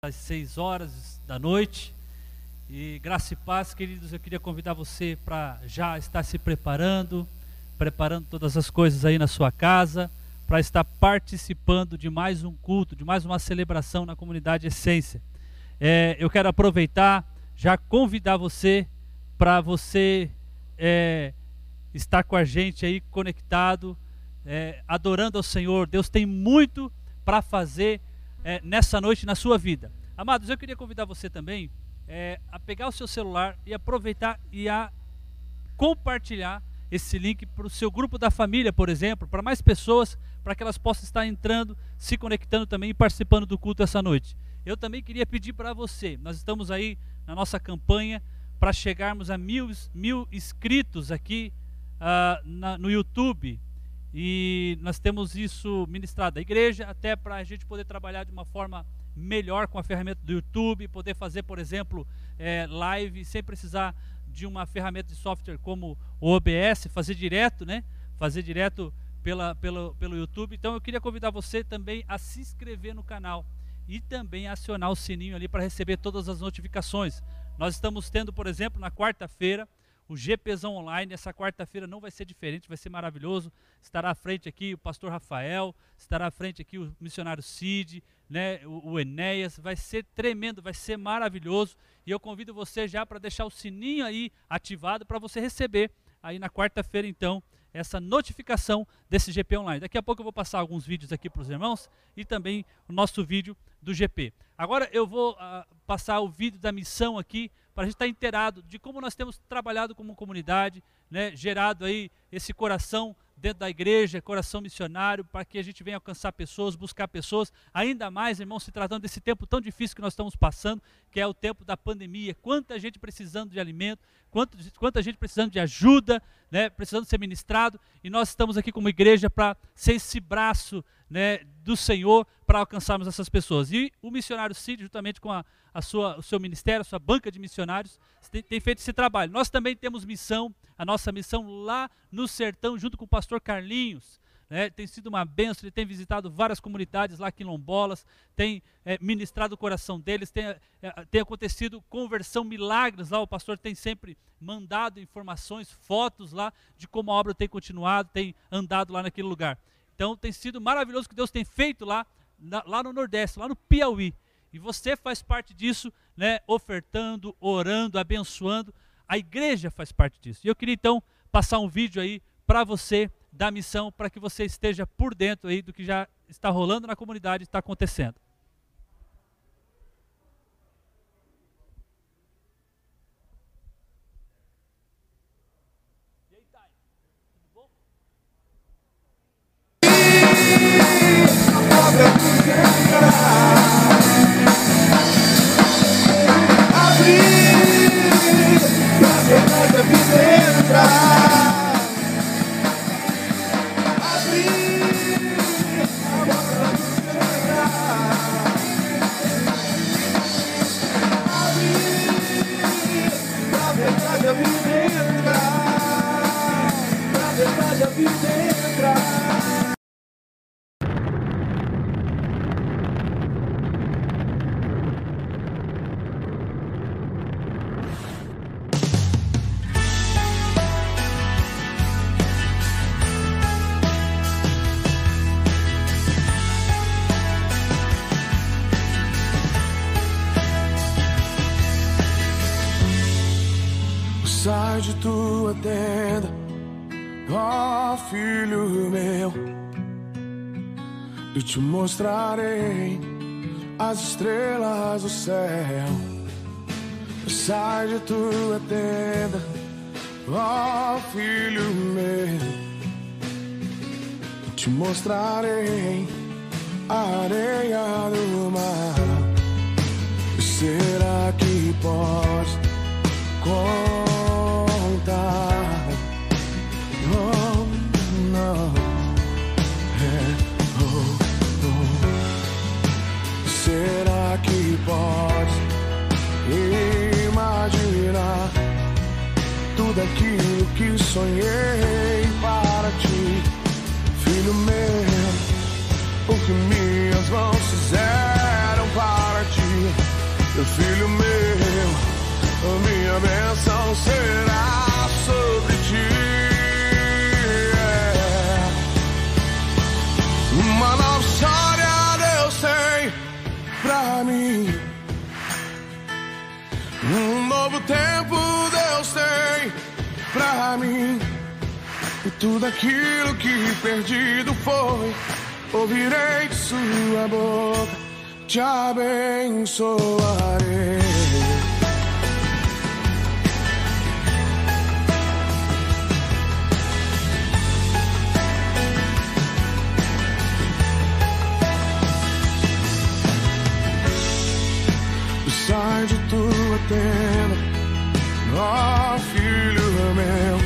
às 6 horas da noite. E graça e paz, queridos, eu queria convidar você para já estar se preparando, preparando todas as coisas aí na sua casa, para estar participando de mais um culto, de mais uma celebração na comunidade Essência. É, eu quero aproveitar, já convidar você para você é, estar com a gente aí conectado, é, adorando ao Senhor. Deus tem muito para fazer é, nessa noite na sua vida. Amados, eu queria convidar você também é, a pegar o seu celular e aproveitar e a compartilhar esse link para o seu grupo da família, por exemplo, para mais pessoas, para que elas possam estar entrando, se conectando também e participando do culto essa noite. Eu também queria pedir para você, nós estamos aí na nossa campanha para chegarmos a mil, mil inscritos aqui uh, na, no YouTube. E nós temos isso ministrado à igreja, até para a gente poder trabalhar de uma forma melhor com a ferramenta do YouTube, poder fazer, por exemplo, é, live sem precisar de uma ferramenta de software como o OBS, fazer direto, né? Fazer direto pela, pelo, pelo YouTube. Então eu queria convidar você também a se inscrever no canal e também acionar o sininho ali para receber todas as notificações. Nós estamos tendo, por exemplo, na quarta-feira, o GPzão Online, essa quarta-feira não vai ser diferente, vai ser maravilhoso. Estará à frente aqui o pastor Rafael, estará à frente aqui o missionário Cid, né, o, o Enéas. Vai ser tremendo, vai ser maravilhoso. E eu convido você já para deixar o sininho aí ativado para você receber aí na quarta-feira, então, essa notificação desse GP Online. Daqui a pouco eu vou passar alguns vídeos aqui para os irmãos e também o nosso vídeo do GP. Agora eu vou uh, passar o vídeo da missão aqui para a gente estar inteirado de como nós temos trabalhado como comunidade, né, gerado aí esse coração dentro da igreja, coração missionário, para que a gente venha alcançar pessoas, buscar pessoas, ainda mais, irmãos, se tratando desse tempo tão difícil que nós estamos passando, que é o tempo da pandemia. Quanta gente precisando de alimento, quanta, quanta gente precisando de ajuda, né, precisando ser ministrado, e nós estamos aqui como igreja para ser esse braço né, do Senhor para alcançarmos essas pessoas. E o missionário Cid, juntamente com a, a sua, o seu ministério, a sua banca de missionários, tem, tem, feito esse trabalho. Nós também temos missão, a nossa missão lá no sertão, junto com o pastor Carlinhos. Né, tem sido uma benção, ele tem visitado várias comunidades lá quilombolas, tem é, ministrado o coração deles, tem, é, tem acontecido conversão, milagres lá, o pastor tem sempre mandado informações, fotos lá de como a obra tem continuado, tem andado lá naquele lugar. Então tem sido maravilhoso o que Deus tem feito lá, na, lá no Nordeste, lá no Piauí. E você faz parte disso, né, ofertando, orando, abençoando. A igreja faz parte disso. E eu queria então passar um vídeo aí para você da missão, para que você esteja por dentro aí do que já está rolando na comunidade, está acontecendo. Te mostrarei as estrelas do céu. Sai de tua tenda, ó filho meu. Te mostrarei a areia do mar. Será que pode tudo aquilo que sonhei para ti, filho meu? O que minhas mãos fizeram para ti, Filho meu, a minha bênção será sobre Um novo tempo Deus tem pra mim. E tudo aquilo que perdido foi, ouvirei de sua boca, te abençoarei. Sai de tua tenda, ó filho meu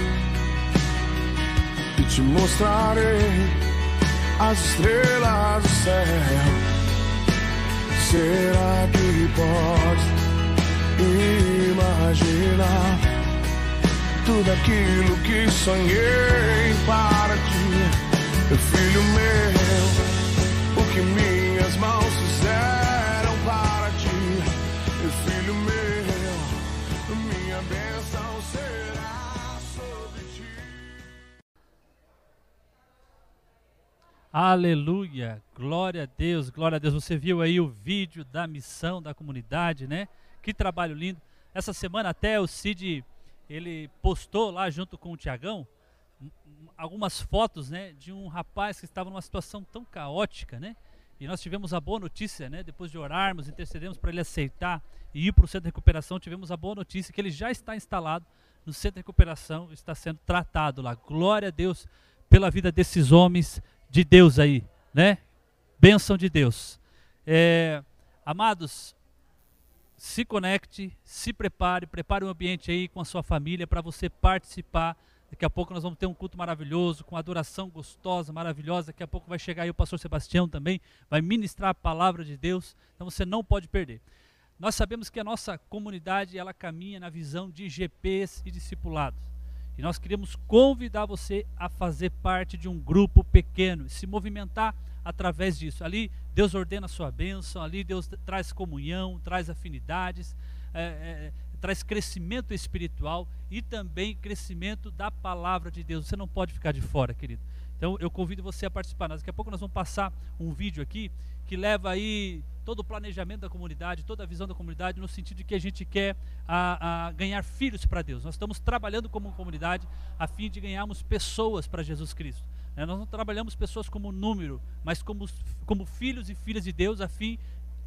e te mostrarei as estrelas do céu. Será que pode imaginar tudo aquilo que sonhei para ti, filho meu? O que minhas Aleluia, glória a Deus, glória a Deus. Você viu aí o vídeo da missão da comunidade, né? Que trabalho lindo. Essa semana até o Cid, ele postou lá junto com o Tiagão algumas fotos, né, de um rapaz que estava numa situação tão caótica, né? E nós tivemos a boa notícia, né, depois de orarmos, intercedemos para ele aceitar e ir para o centro de recuperação, tivemos a boa notícia que ele já está instalado no centro de recuperação, está sendo tratado lá. Glória a Deus pela vida desses homens de Deus aí, né? Bênção de Deus. É, amados, se conecte, se prepare, prepare o ambiente aí com a sua família para você participar. Daqui a pouco nós vamos ter um culto maravilhoso, com adoração gostosa, maravilhosa. Daqui a pouco vai chegar aí o pastor Sebastião também, vai ministrar a palavra de Deus. Então você não pode perder. Nós sabemos que a nossa comunidade ela caminha na visão de GPs e discipulados. E nós queremos convidar você a fazer parte de um grupo pequeno, se movimentar através disso. Ali Deus ordena a sua bênção, ali Deus traz comunhão, traz afinidades, é, é, traz crescimento espiritual e também crescimento da palavra de Deus. Você não pode ficar de fora, querido. Então eu convido você a participar. Daqui a pouco nós vamos passar um vídeo aqui que leva aí todo o planejamento da comunidade, toda a visão da comunidade, no sentido de que a gente quer a, a ganhar filhos para Deus. Nós estamos trabalhando como comunidade a fim de ganharmos pessoas para Jesus Cristo. Né? Nós não trabalhamos pessoas como número, mas como, como filhos e filhas de Deus, a fim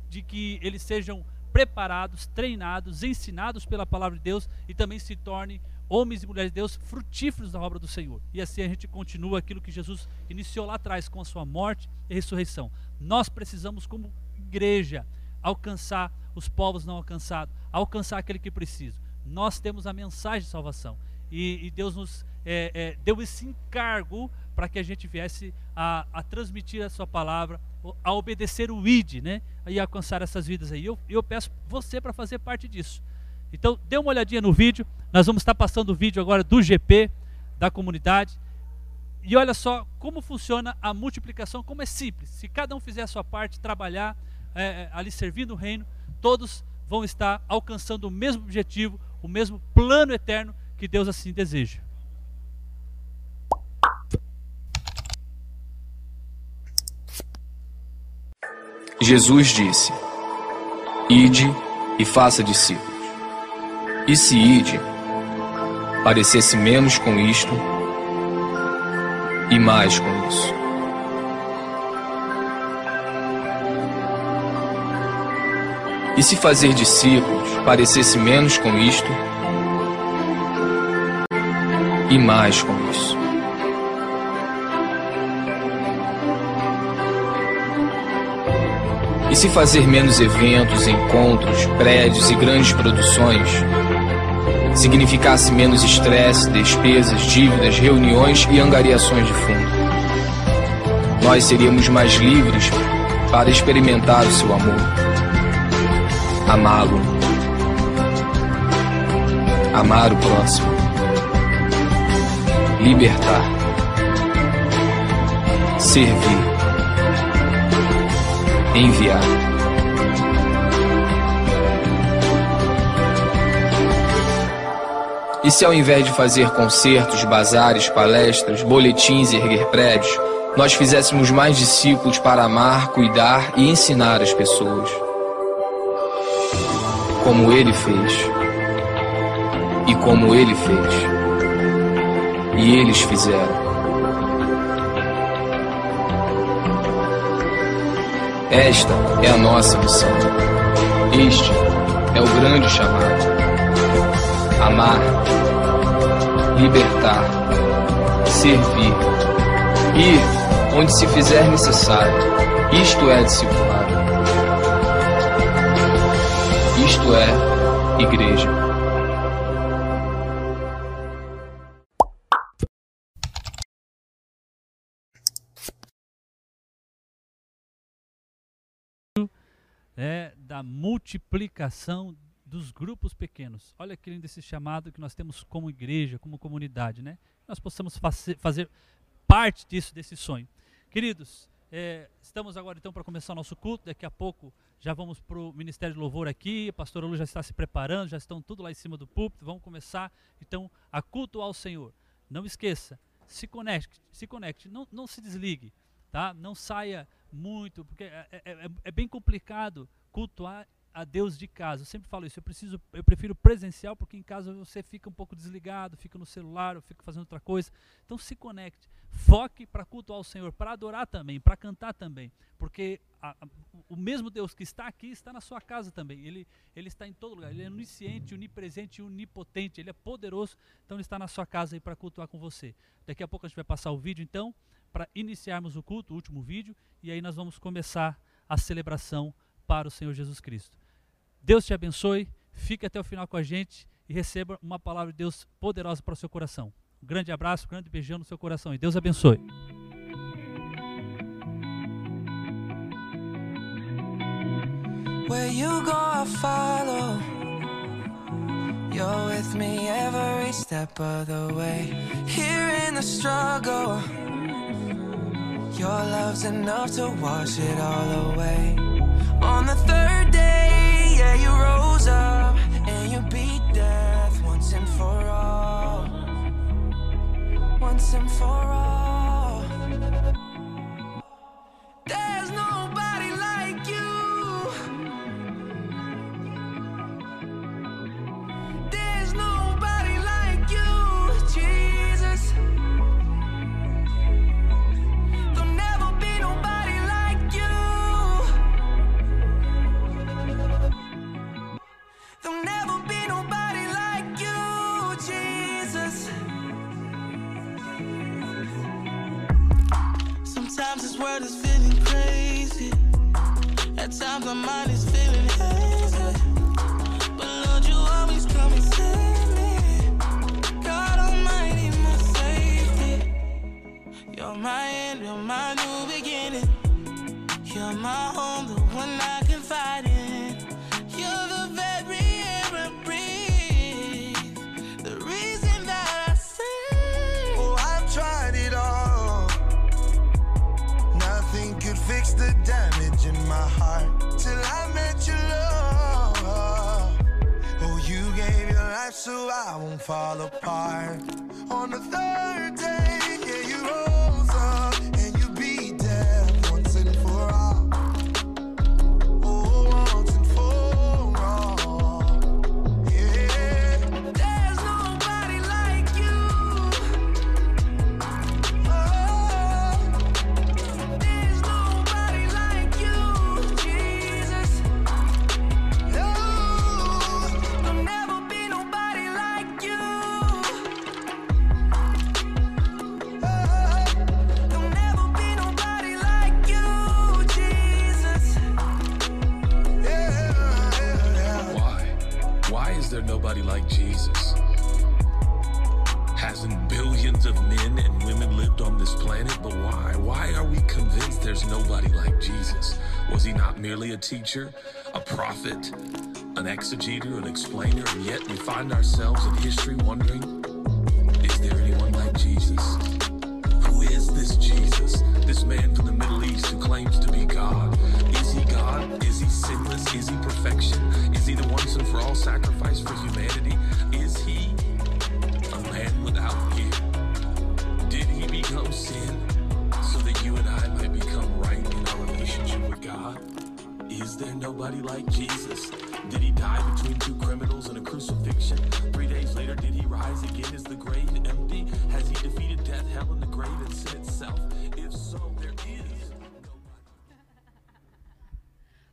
de que eles sejam preparados, treinados, ensinados pela palavra de Deus e também se tornem homens e mulheres de Deus frutíferos na obra do Senhor. E assim a gente continua aquilo que Jesus iniciou lá atrás com a sua morte e ressurreição. Nós precisamos, como igreja, alcançar os povos não alcançados, alcançar aquele que precisa. Nós temos a mensagem de salvação e, e Deus nos é, é, deu esse encargo para que a gente viesse a, a, transmitir a sua palavra, a obedecer o ID, né? E alcançar essas vidas aí. Eu, eu peço você para fazer parte disso. Então, dê uma olhadinha no vídeo. Nós vamos estar passando o vídeo agora do GP, da comunidade. E olha só como funciona a multiplicação, como é simples. Se cada um fizer a sua parte, trabalhar é, é, ali servindo o reino, todos vão estar alcançando o mesmo objetivo, o mesmo plano eterno que Deus assim deseja. Jesus disse: Ide e faça discípulos. E se ide parecesse menos com isto e mais com isso. E se fazer discípulos parecesse menos com isto e mais com isso. E se fazer menos eventos, encontros, prédios e grandes produções significasse menos estresse, despesas, dívidas, reuniões e angariações de fundo? Nós seríamos mais livres para experimentar o seu amor, amá-lo, amar o próximo, libertar, servir. Enviar. E se ao invés de fazer concertos, bazares, palestras, boletins e erguer prédios, nós fizéssemos mais discípulos para amar, cuidar e ensinar as pessoas? Como ele fez. E como ele fez. E eles fizeram. Esta é a nossa missão. Este é o grande chamado. Amar, libertar, servir, ir onde se fizer necessário. Isto é discipulado. Isto é igreja. É da multiplicação dos grupos pequenos. Olha que lindo esse chamado que nós temos como igreja, como comunidade, né? Nós possamos fazer, parte disso, desse sonho. Queridos, é, estamos agora então para começar o nosso culto. Daqui a pouco já vamos para o Ministério de Louvor aqui. A pastora Lu já está se preparando, já estão tudo lá em cima do púlpito. Vamos começar então a culto ao Senhor. Não esqueça, se conecte, se conecte, não, não se desligue, tá? Não saia muito, porque é, é, é, é bem complicado cultuar a Deus de casa. Eu sempre falo isso, eu preciso, eu prefiro presencial porque em casa você fica um pouco desligado, fica no celular, fica fazendo outra coisa. Então se conecte, foque para cultuar o Senhor, para adorar também, para cantar também, porque a, a, o mesmo Deus que está aqui está na sua casa também. Ele ele está em todo lugar. Ele é onisciente, onipresente, onipotente. Ele é poderoso. Então ele está na sua casa aí para cultuar com você. Daqui a pouco a gente vai passar o vídeo então para iniciarmos o culto, o último vídeo, e aí nós vamos começar a celebração para o Senhor Jesus Cristo. Deus te abençoe, fique até o final com a gente e receba uma palavra de Deus poderosa para o seu coração. Um grande abraço, um grande beijão no seu coração e Deus abençoe. Where you go, I follow. You're with me every step of the way. Here in the struggle, your love's enough to wash it all away. On the third day. you rose up and you beat death once and for all. Once and for all. So I won't fall apart. On the third he not merely a teacher, a prophet, an exegeter, an explainer? And yet we find ourselves in history wondering is there anyone like Jesus? Who is this Jesus? This man from the Middle East who claims to be God? Is he God? Is he sinless? Is he perfection? Is he the once and for all sacrifice for humanity? Nobody like Jesus? Did he die between two criminals and a crucifixion? Three days later, did he rise again? Is the grave empty? Has he defeated death, hell, and the grave and sin itself? If so, there is.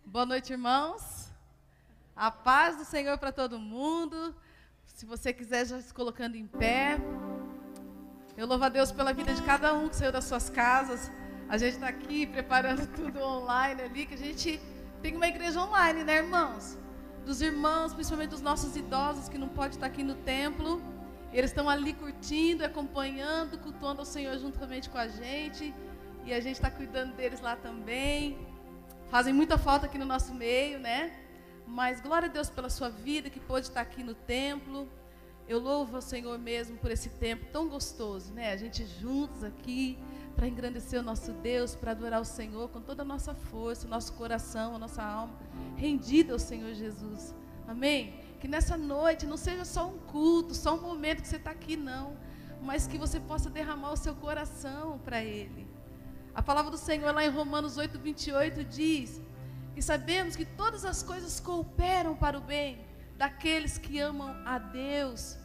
Boa noite, irmãos. A paz do Senhor para todo mundo. Se você quiser já se colocando em pé. Eu louvo a Deus pela vida de cada um que saiu das suas casas. A gente está aqui preparando tudo online ali, que a gente tem uma igreja online, né, irmãos? Dos irmãos, principalmente dos nossos idosos que não podem estar aqui no templo. Eles estão ali curtindo, acompanhando, cultuando ao Senhor juntamente com a gente. E a gente está cuidando deles lá também. Fazem muita falta aqui no nosso meio, né? Mas glória a Deus pela sua vida que pôde estar aqui no templo. Eu louvo ao Senhor mesmo por esse tempo tão gostoso, né? A gente juntos aqui para engrandecer o nosso Deus, para adorar o Senhor com toda a nossa força, o nosso coração, a nossa alma, rendida ao Senhor Jesus. Amém? Que nessa noite não seja só um culto, só um momento que você está aqui, não. Mas que você possa derramar o seu coração para Ele. A palavra do Senhor lá em Romanos 8, 28 diz: E sabemos que todas as coisas cooperam para o bem daqueles que amam a Deus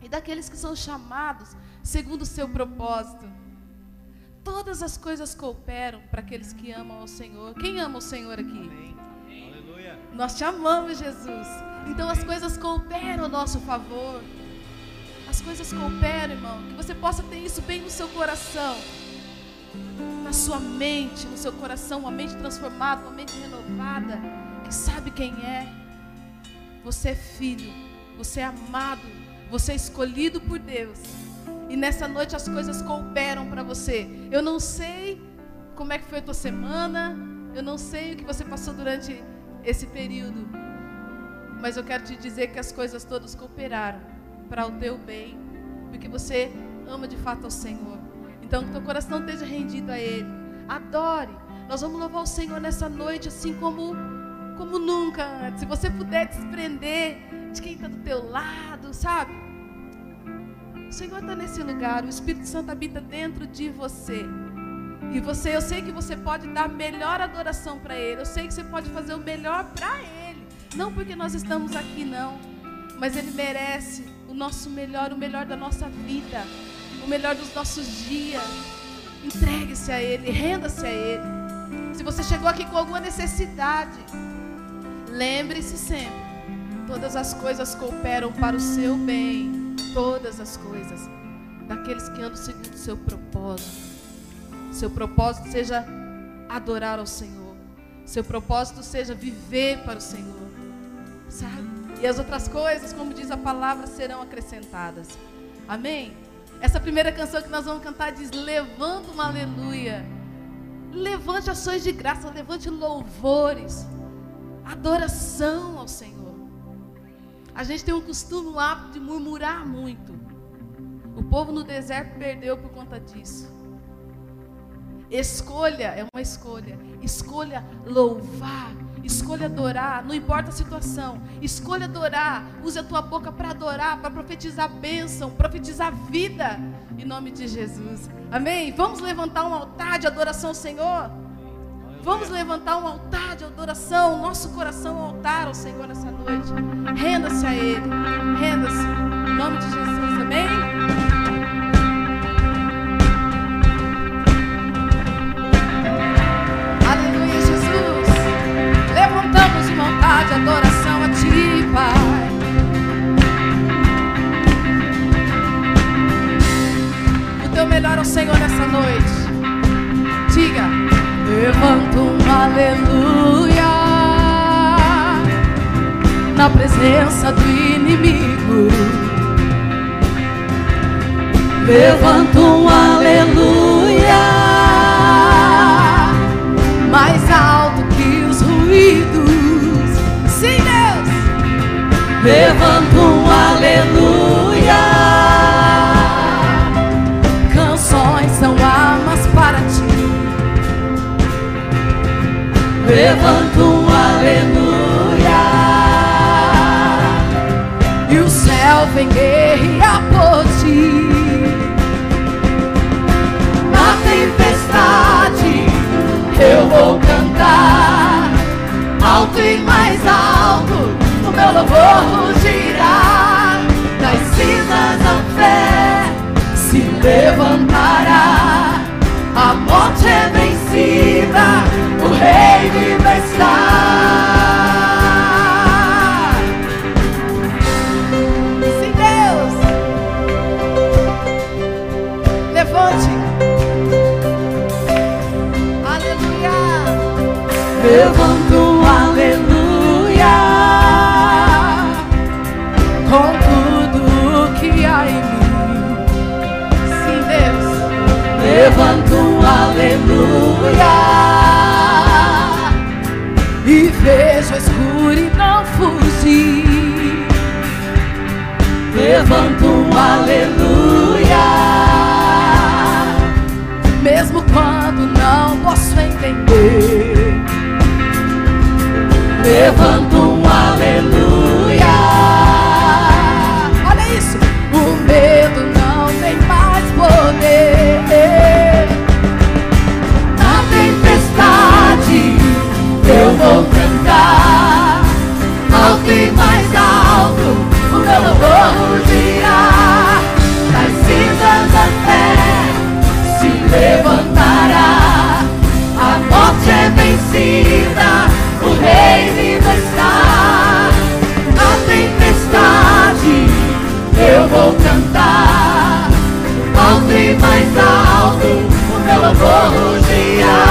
e daqueles que são chamados segundo o seu propósito. Todas as coisas cooperam para aqueles que amam ao Senhor. Quem ama o Senhor aqui? Nós te amamos, Jesus. Então as coisas cooperam ao nosso favor. As coisas cooperam, irmão. Que você possa ter isso bem no seu coração. Na sua mente, no seu coração, uma mente transformada, uma mente renovada, que sabe quem é. Você é filho, você é amado, você é escolhido por Deus. E nessa noite as coisas cooperam para você. Eu não sei como é que foi a tua semana, eu não sei o que você passou durante esse período. Mas eu quero te dizer que as coisas todas cooperaram para o teu bem, porque você ama de fato ao Senhor. Então que teu coração esteja rendido a Ele. Adore. Nós vamos louvar o Senhor nessa noite, assim como, como nunca antes. Se você puder desprender de quem está do teu lado, sabe? O Senhor está nesse lugar, o Espírito Santo habita dentro de você. E você, eu sei que você pode dar melhor adoração para Ele. Eu sei que você pode fazer o melhor para Ele. Não porque nós estamos aqui, não. Mas Ele merece o nosso melhor, o melhor da nossa vida, o melhor dos nossos dias. Entregue-se a Ele, renda-se a Ele. Se você chegou aqui com alguma necessidade, lembre-se sempre: todas as coisas cooperam para o seu bem. Todas as coisas. Daqueles que andam segundo o seu propósito. Seu propósito seja adorar ao Senhor. Seu propósito seja viver para o Senhor. Sabe? E as outras coisas, como diz a palavra, serão acrescentadas. Amém? Essa primeira canção que nós vamos cantar diz: Levanta uma aleluia. Levante ações de graça, levante louvores, adoração ao Senhor. A gente tem um costume, um hábito de murmurar muito. O povo no deserto perdeu por conta disso. Escolha, é uma escolha. Escolha louvar, escolha adorar, não importa a situação. Escolha adorar. Use a tua boca para adorar, para profetizar bênção, profetizar vida. Em nome de Jesus. Amém? Vamos levantar um altar de adoração ao Senhor? Vamos levantar um altar de adoração, nosso coração ao altar ao Senhor nessa noite. Renda-se a Ele. Renda-se. Em nome de Jesus. Amém? Aleluia, Jesus. Levantamos uma altar de adoração a Ti, Pai. O Teu melhor ao Senhor nessa noite. Diga. Levanto um aleluia na presença do inimigo. Levanto um aleluia vou cantar alto e mais alto, o meu louvor rugirá. Das cinzas a fé se levantará, o meu louvor rugirá.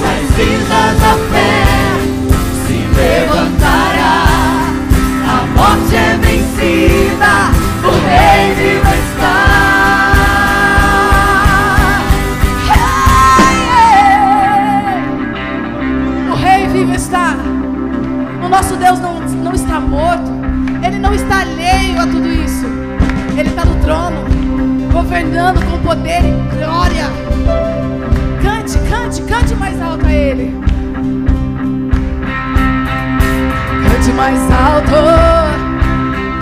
Das cinzas da fé se levantará. A morte é vencida, o rei vivo está. O rei vivo está. O nosso Deus não, não está morto. Ele não está alheio a tudo isso. Ele está no trono, governando com poder e glória. Cante, mais alto a Ele. Cante mais alto.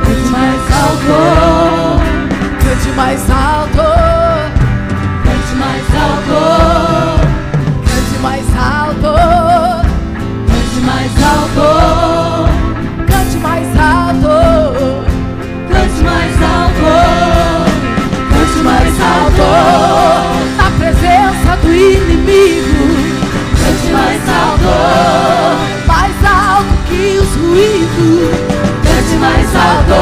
Cante mais alto. Cante mais alto. Cante mais alto. Cante mais alto. Cante mais alto. Cante mais alto. Cante mais alto. Cante mais alto. Na presença do Mais alto que os ruídos. Cante mais alto.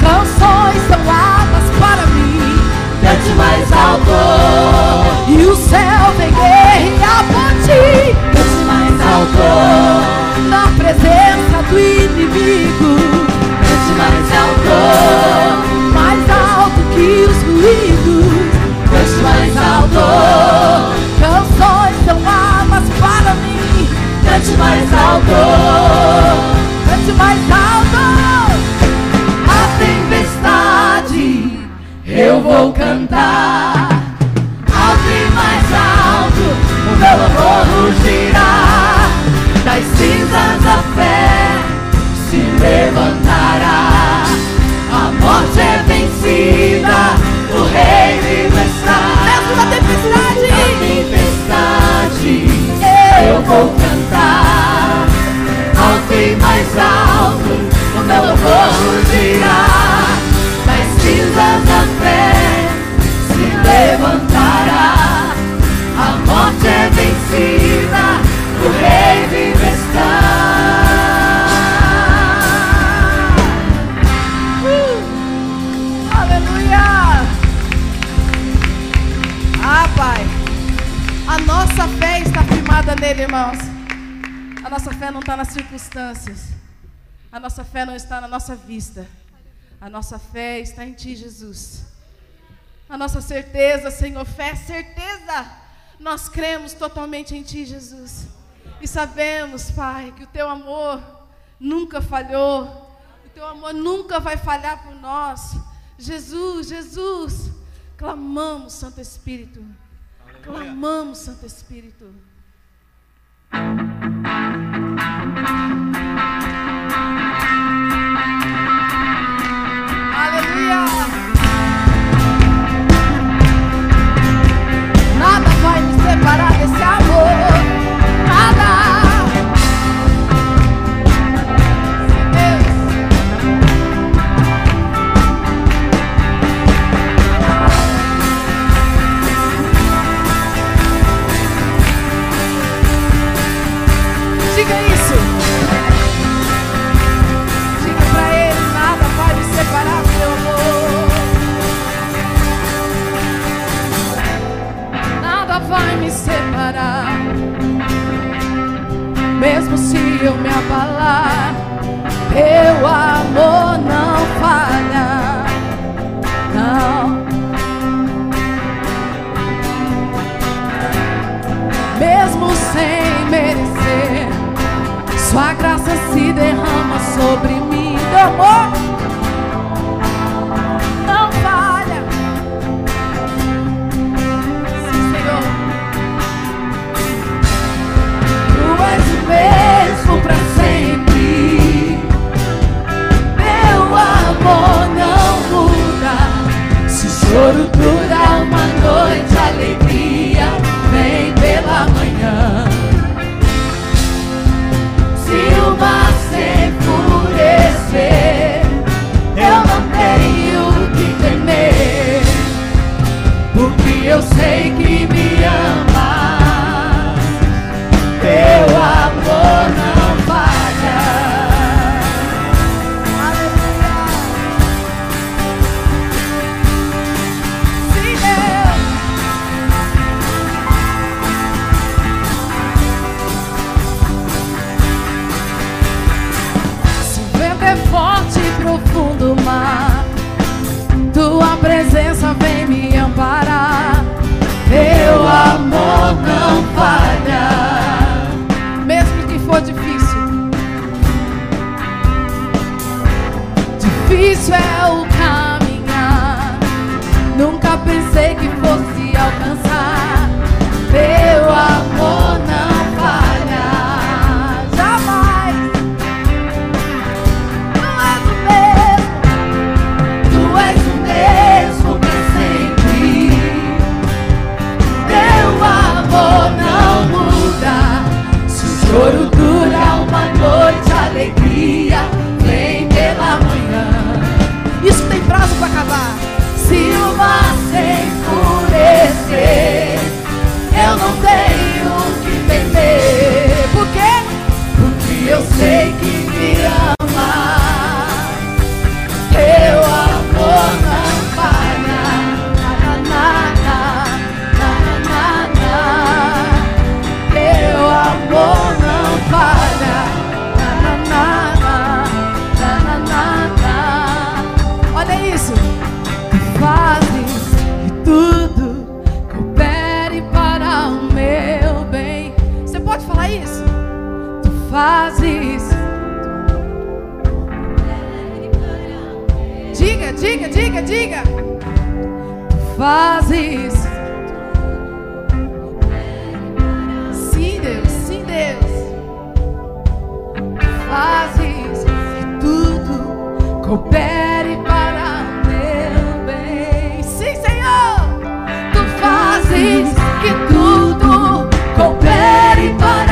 Canções são armas para mim. Cante mais alto. E o céu vem guerrear por ti. Cante mais alto. Na presença do inimigo. Cante mais alto. Mais alto que os ruídos. Cante mais alto. Cante mais alto. Cante mais alto. A tempestade eu vou cantar alto e mais alto, o meu louvor rugirá. Das cinzas a fé se levantará. A morte é vencida, o rei vivo mais alto, o meu louvor rugirá. Das cinzas da fé se levantará. A morte é vencida, o rei vive está. Uh! Aleluia! Ah, Pai, a nossa fé está firmada nele, irmãos. Nossa fé não está nas circunstâncias. A nossa fé não está na nossa vista. A nossa fé está em Ti, Jesus. A nossa certeza, Senhor, fé, certeza. Nós cremos totalmente em Ti, Jesus. E sabemos, Pai, que o Teu amor nunca falhou. O Teu amor nunca vai falhar por nós. Jesus, Jesus, clamamos, Santo Espírito. Clamamos, Santo Espírito. se eu me abalar, teu amor não falha, não. Mesmo sem merecer, sua graça se derrama sobre mim, amor. Ouro dura uma noite. diga, diga, diga, diga. Tu fazes. Sim, Deus, sim, Deus. Tu fazes que tudo coopere para o teu bem. Sim, Senhor. Tu fazes que tudo coopere para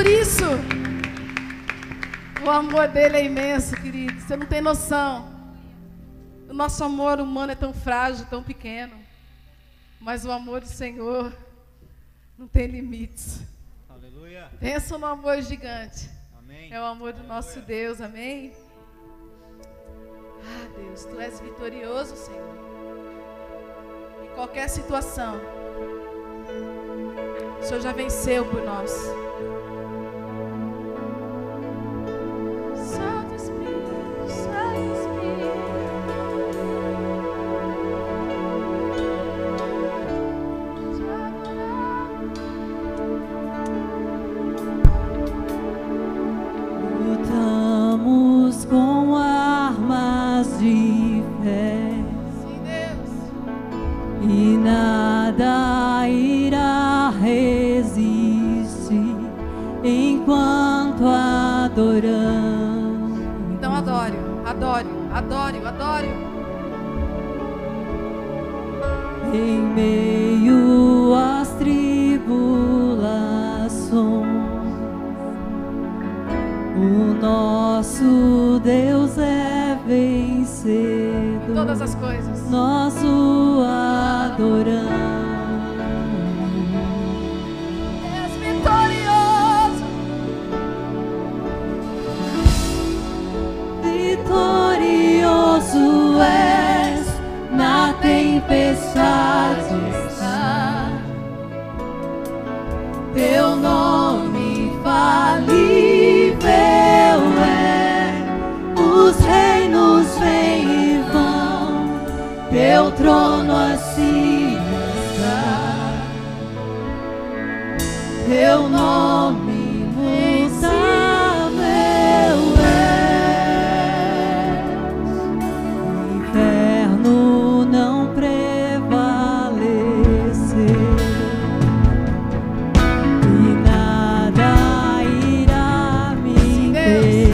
por isso. O amor dele é imenso, querido. Você não tem noção. O nosso amor humano é tão frágil, tão pequeno. Mas o amor do Senhor não tem limites. Aleluia. Pensa no amor gigante. Amém. É o amor do Aleluia. nosso Deus. Amém. Ah, Deus, tu és vitorioso, Senhor. Em qualquer situação, o Senhor já venceu por nós. Seis. Me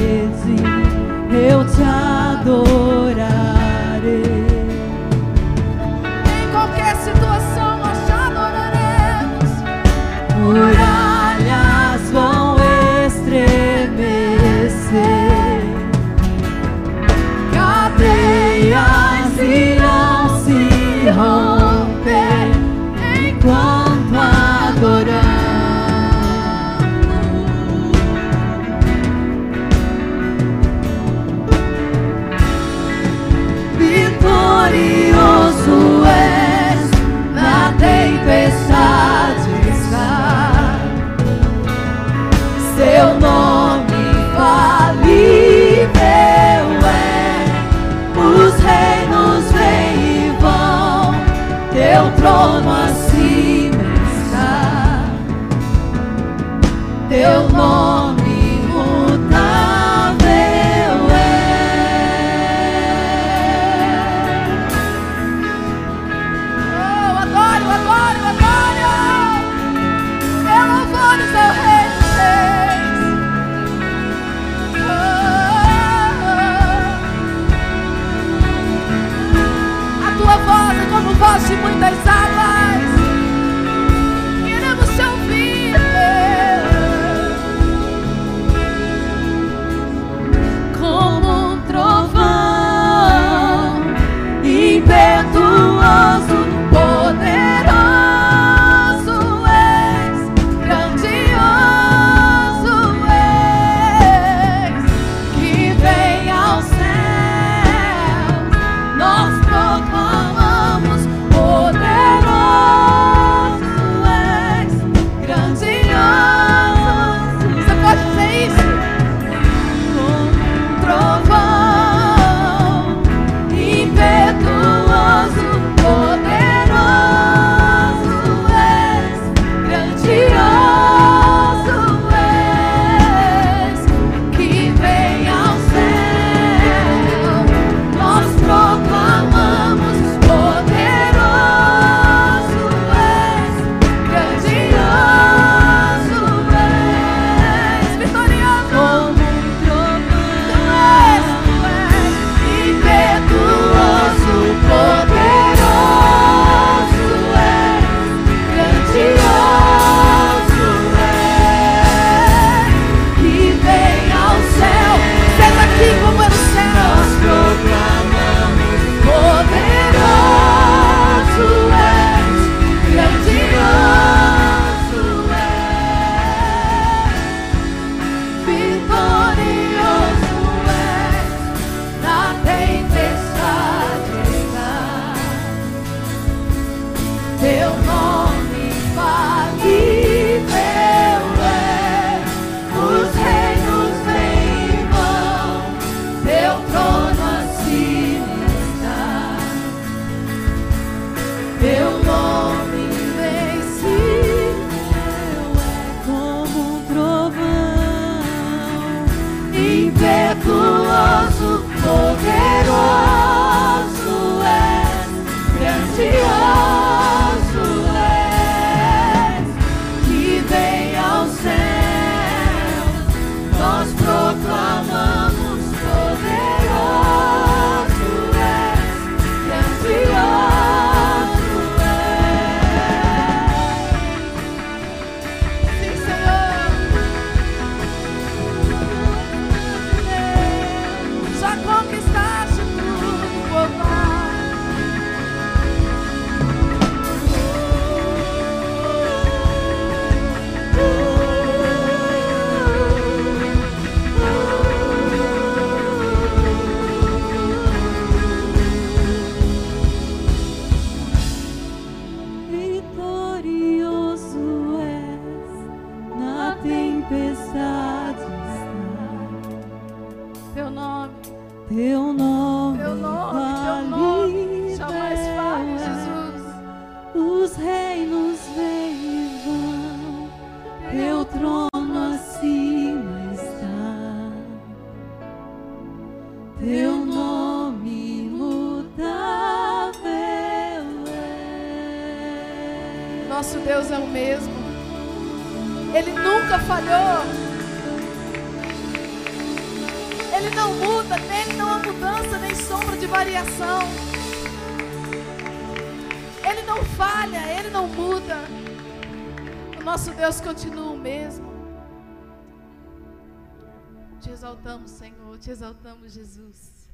exaltamos, Jesus.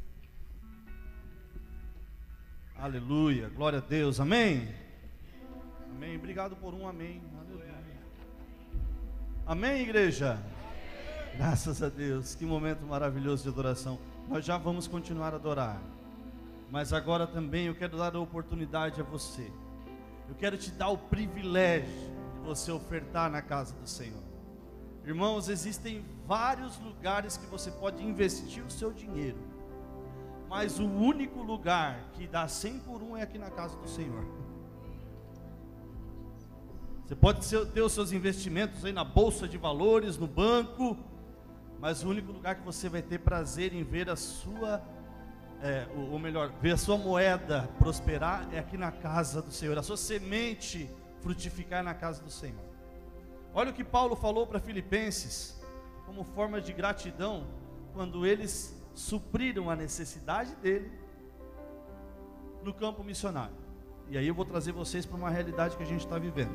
Aleluia, glória a Deus, amém. Amém, obrigado por um amém. Amém, igreja. Graças a Deus, que momento maravilhoso de adoração. Nós já vamos continuar a adorar, mas agora também eu quero dar a oportunidade a você. Eu quero te dar o privilégio de você ofertar na casa do Senhor. Irmãos, existem vários lugares que você pode investir o seu dinheiro, mas o único lugar que dá 100 por um é aqui na casa do Senhor. Você pode ter os seus investimentos aí na bolsa de valores, no banco, mas o único lugar que você vai ter prazer em ver a sua, é, ou melhor, ver a sua moeda prosperar é aqui na casa do Senhor, a sua semente frutificar na casa do Senhor. Olha o que Paulo falou para Filipenses, como forma de gratidão, quando eles supriram a necessidade dele no campo missionário. E aí eu vou trazer vocês para uma realidade que a gente está vivendo.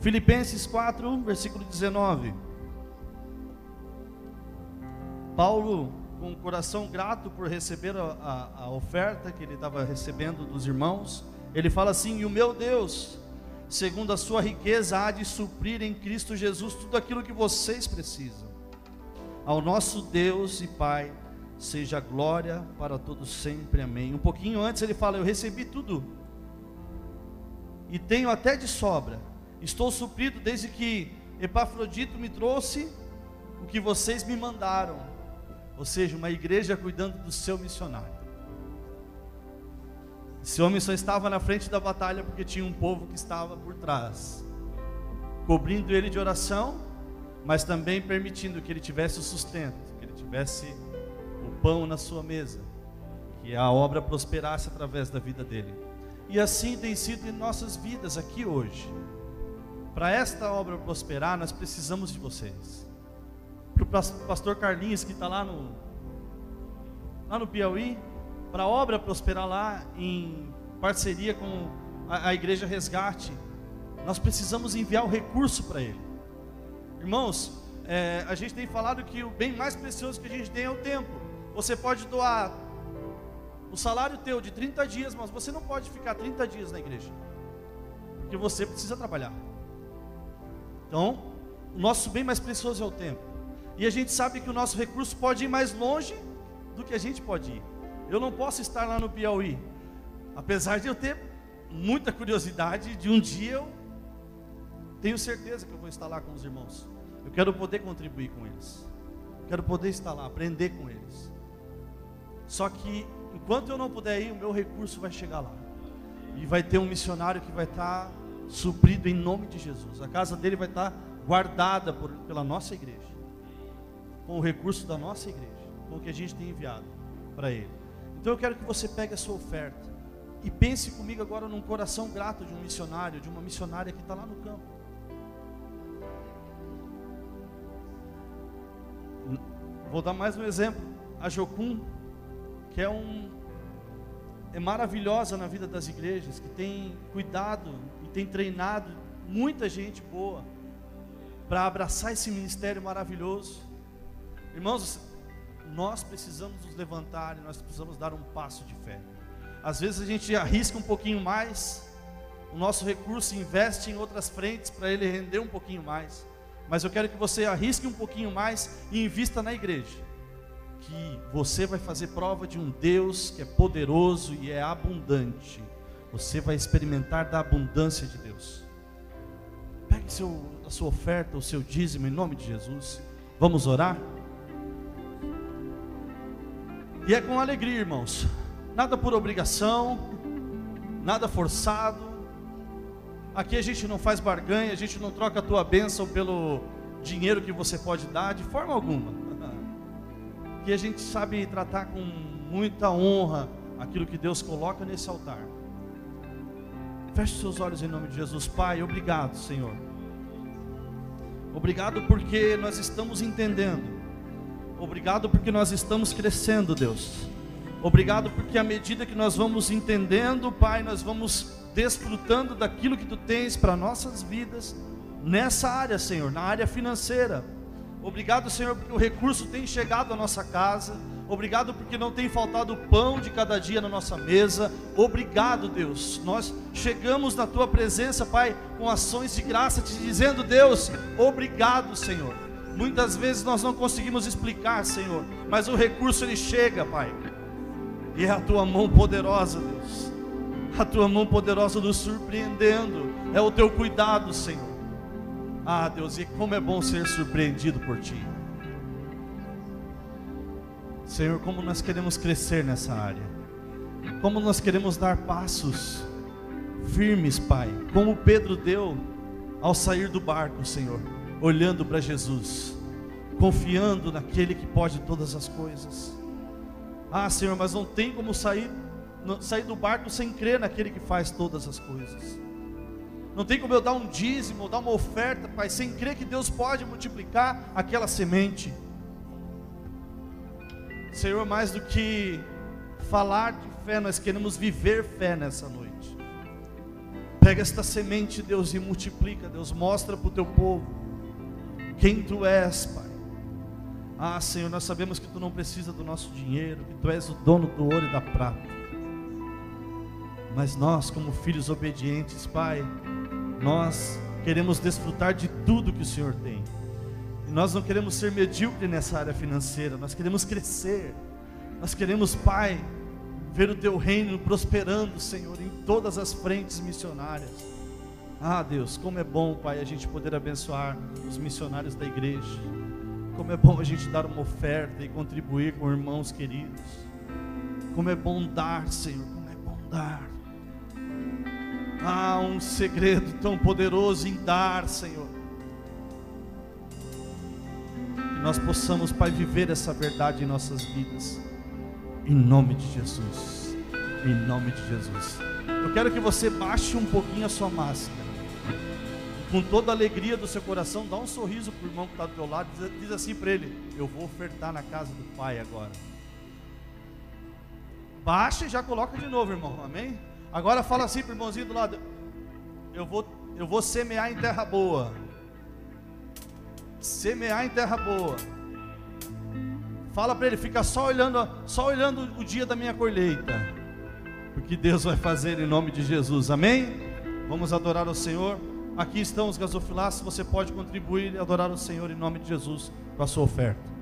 Filipenses 4, versículo 19. Paulo, com o coração grato por receber a, a, a oferta que ele estava recebendo dos irmãos, ele fala assim: E o meu Deus, segundo a sua riqueza, há de suprir em Cristo Jesus tudo aquilo que vocês precisam. Ao nosso Deus e Pai, seja glória para todos sempre. Amém. Um pouquinho antes ele fala: Eu recebi tudo, e tenho até de sobra. Estou suprido desde que Epafrodito me trouxe o que vocês me mandaram ou seja, uma igreja cuidando do seu missionário. Esse homem só estava na frente da batalha porque tinha um povo que estava por trás, cobrindo ele de oração, mas também permitindo que ele tivesse o sustento, que ele tivesse o pão na sua mesa, que a obra prosperasse através da vida dele. E assim tem sido em nossas vidas aqui hoje. Para esta obra prosperar, nós precisamos de vocês para o pastor Carlinhos, que está lá no, lá no Piauí, para a obra prosperar lá em parceria com a, a Igreja Resgate. Nós precisamos enviar o recurso para ele. Irmãos, é, a gente tem falado que o bem mais precioso que a gente tem é o tempo. Você pode doar o salário teu de 30 dias, mas você não pode ficar 30 dias na igreja. Porque você precisa trabalhar. Então, o nosso bem mais precioso é o tempo. E a gente sabe que o nosso recurso pode ir mais longe do que a gente pode ir. Eu não posso estar lá no Piauí, apesar de eu ter muita curiosidade de um dia eu tenho certeza que eu vou estar lá com os irmãos. Eu quero poder contribuir com eles. quero poder estar lá, aprender com eles. Só que enquanto eu não puder ir, o meu recurso vai chegar lá. E vai ter um missionário que vai estar suprido em nome de Jesus. A casa dele vai estar guardada por, pela nossa igreja com o recurso da nossa igreja, com o que a gente tem enviado para ele. Então eu quero que você pegue a sua oferta e pense comigo agora num coração grato de um missionário, de uma missionária que está lá no campo. Vou dar mais um exemplo. A Jocum, que é um é maravilhosa na vida das igrejas, que tem cuidado e tem treinado muita gente boa para abraçar esse ministério maravilhoso. Irmãos, nós precisamos nos levantar e nós precisamos dar um passo de fé. Às vezes a gente arrisca um pouquinho mais, o nosso recurso investe em outras frentes para ele render um pouquinho mais. Mas eu quero que você arrisque um pouquinho mais e invista na igreja. Que você vai fazer prova de um Deus que é poderoso e é abundante. Você vai experimentar da abundância de Deus. Pegue seu, a sua oferta, o seu dízimo em nome de Jesus. Vamos orar? E é com alegria, irmãos. Nada por obrigação, nada forçado. Aqui a gente não faz barganha, a gente não troca a tua bênção pelo dinheiro que você pode dar, de forma alguma. Que a gente sabe tratar com muita honra aquilo que Deus coloca nesse altar. Feche seus olhos em nome de Jesus. Pai, obrigado, Senhor. Obrigado porque nós estamos entendendo. Obrigado porque nós estamos crescendo, Deus. Obrigado porque à medida que nós vamos entendendo, Pai, nós vamos desfrutando daquilo que tu tens para nossas vidas nessa área, Senhor, na área financeira. Obrigado, Senhor, porque o recurso tem chegado à nossa casa. Obrigado porque não tem faltado pão de cada dia na nossa mesa. Obrigado, Deus. Nós chegamos na tua presença, Pai, com ações de graça, te dizendo, Deus, obrigado, Senhor. Muitas vezes nós não conseguimos explicar, Senhor, mas o recurso ele chega, Pai. E é a tua mão poderosa, Deus. A tua mão poderosa nos surpreendendo. É o teu cuidado, Senhor. Ah, Deus, e como é bom ser surpreendido por ti. Senhor, como nós queremos crescer nessa área. Como nós queremos dar passos firmes, Pai. Como Pedro deu ao sair do barco, Senhor, olhando para Jesus, confiando naquele que pode todas as coisas. Ah, Senhor, mas não tem como sair, sair do barco sem crer naquele que faz todas as coisas. Não tem como eu dar um dízimo, dar uma oferta, Pai, sem crer que Deus pode multiplicar aquela semente. Senhor, mais do que falar de fé, nós queremos viver fé nessa noite. Pega esta semente, Deus, e multiplica, Deus, mostra para o teu povo quem tu és, Pai. Ah, Senhor, nós sabemos que tu não precisa do nosso dinheiro, que tu és o dono do ouro e da prata. Mas nós, como filhos obedientes, Pai, nós queremos desfrutar de tudo que o Senhor tem. Nós não queremos ser medíocre nessa área financeira, nós queremos crescer. Nós queremos, Pai, ver o teu reino prosperando, Senhor, em todas as frentes missionárias. Ah, Deus, como é bom, Pai, a gente poder abençoar os missionários da igreja. Como é bom a gente dar uma oferta e contribuir com irmãos queridos. Como é bom dar, Senhor, como é bom dar. Há um segredo tão poderoso em dar, Senhor nós possamos, Pai, viver essa verdade em nossas vidas. Em nome de Jesus. Em nome de Jesus. Eu quero que você baixe um pouquinho a sua máscara. Com toda a alegria do seu coração, dá um sorriso para o irmão que está do teu lado. Diz, diz assim para ele: Eu vou ofertar na casa do Pai agora. Baixa e já coloca de novo, irmão. Amém? Agora fala assim para o irmãozinho do lado: Eu vou, eu vou semear em terra boa semear em terra boa. Fala para ele, fica só olhando, só olhando o dia da minha colheita. Porque Deus vai fazer em nome de Jesus. Amém? Vamos adorar o Senhor. Aqui estão os gasofilaços, você pode contribuir e adorar o Senhor em nome de Jesus com a sua oferta.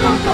go, go, go.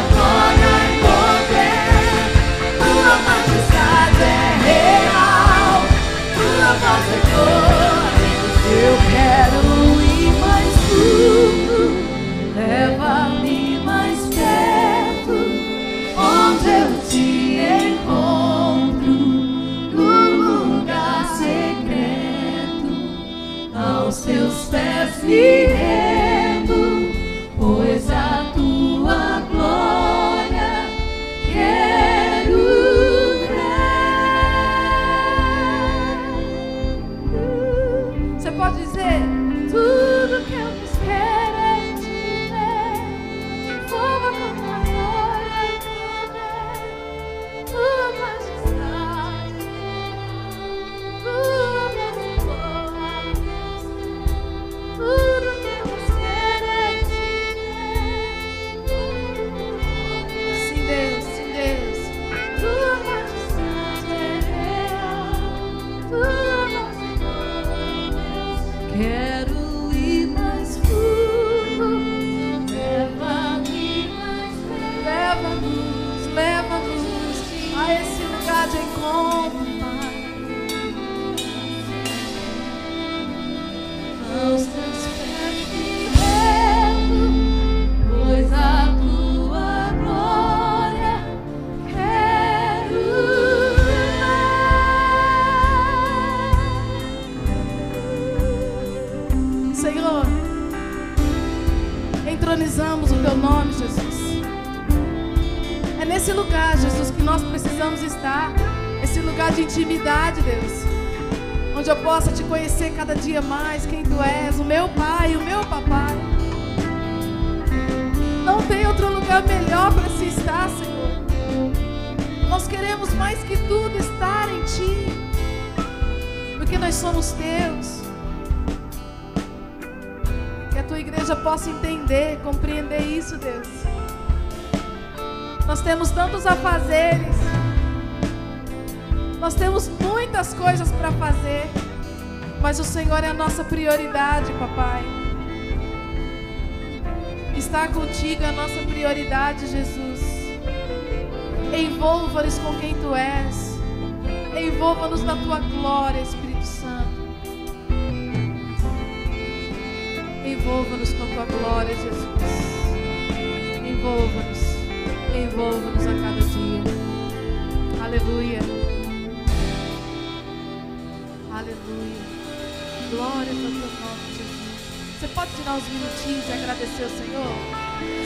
tirar uns minutinhos e agradecer ao Senhor?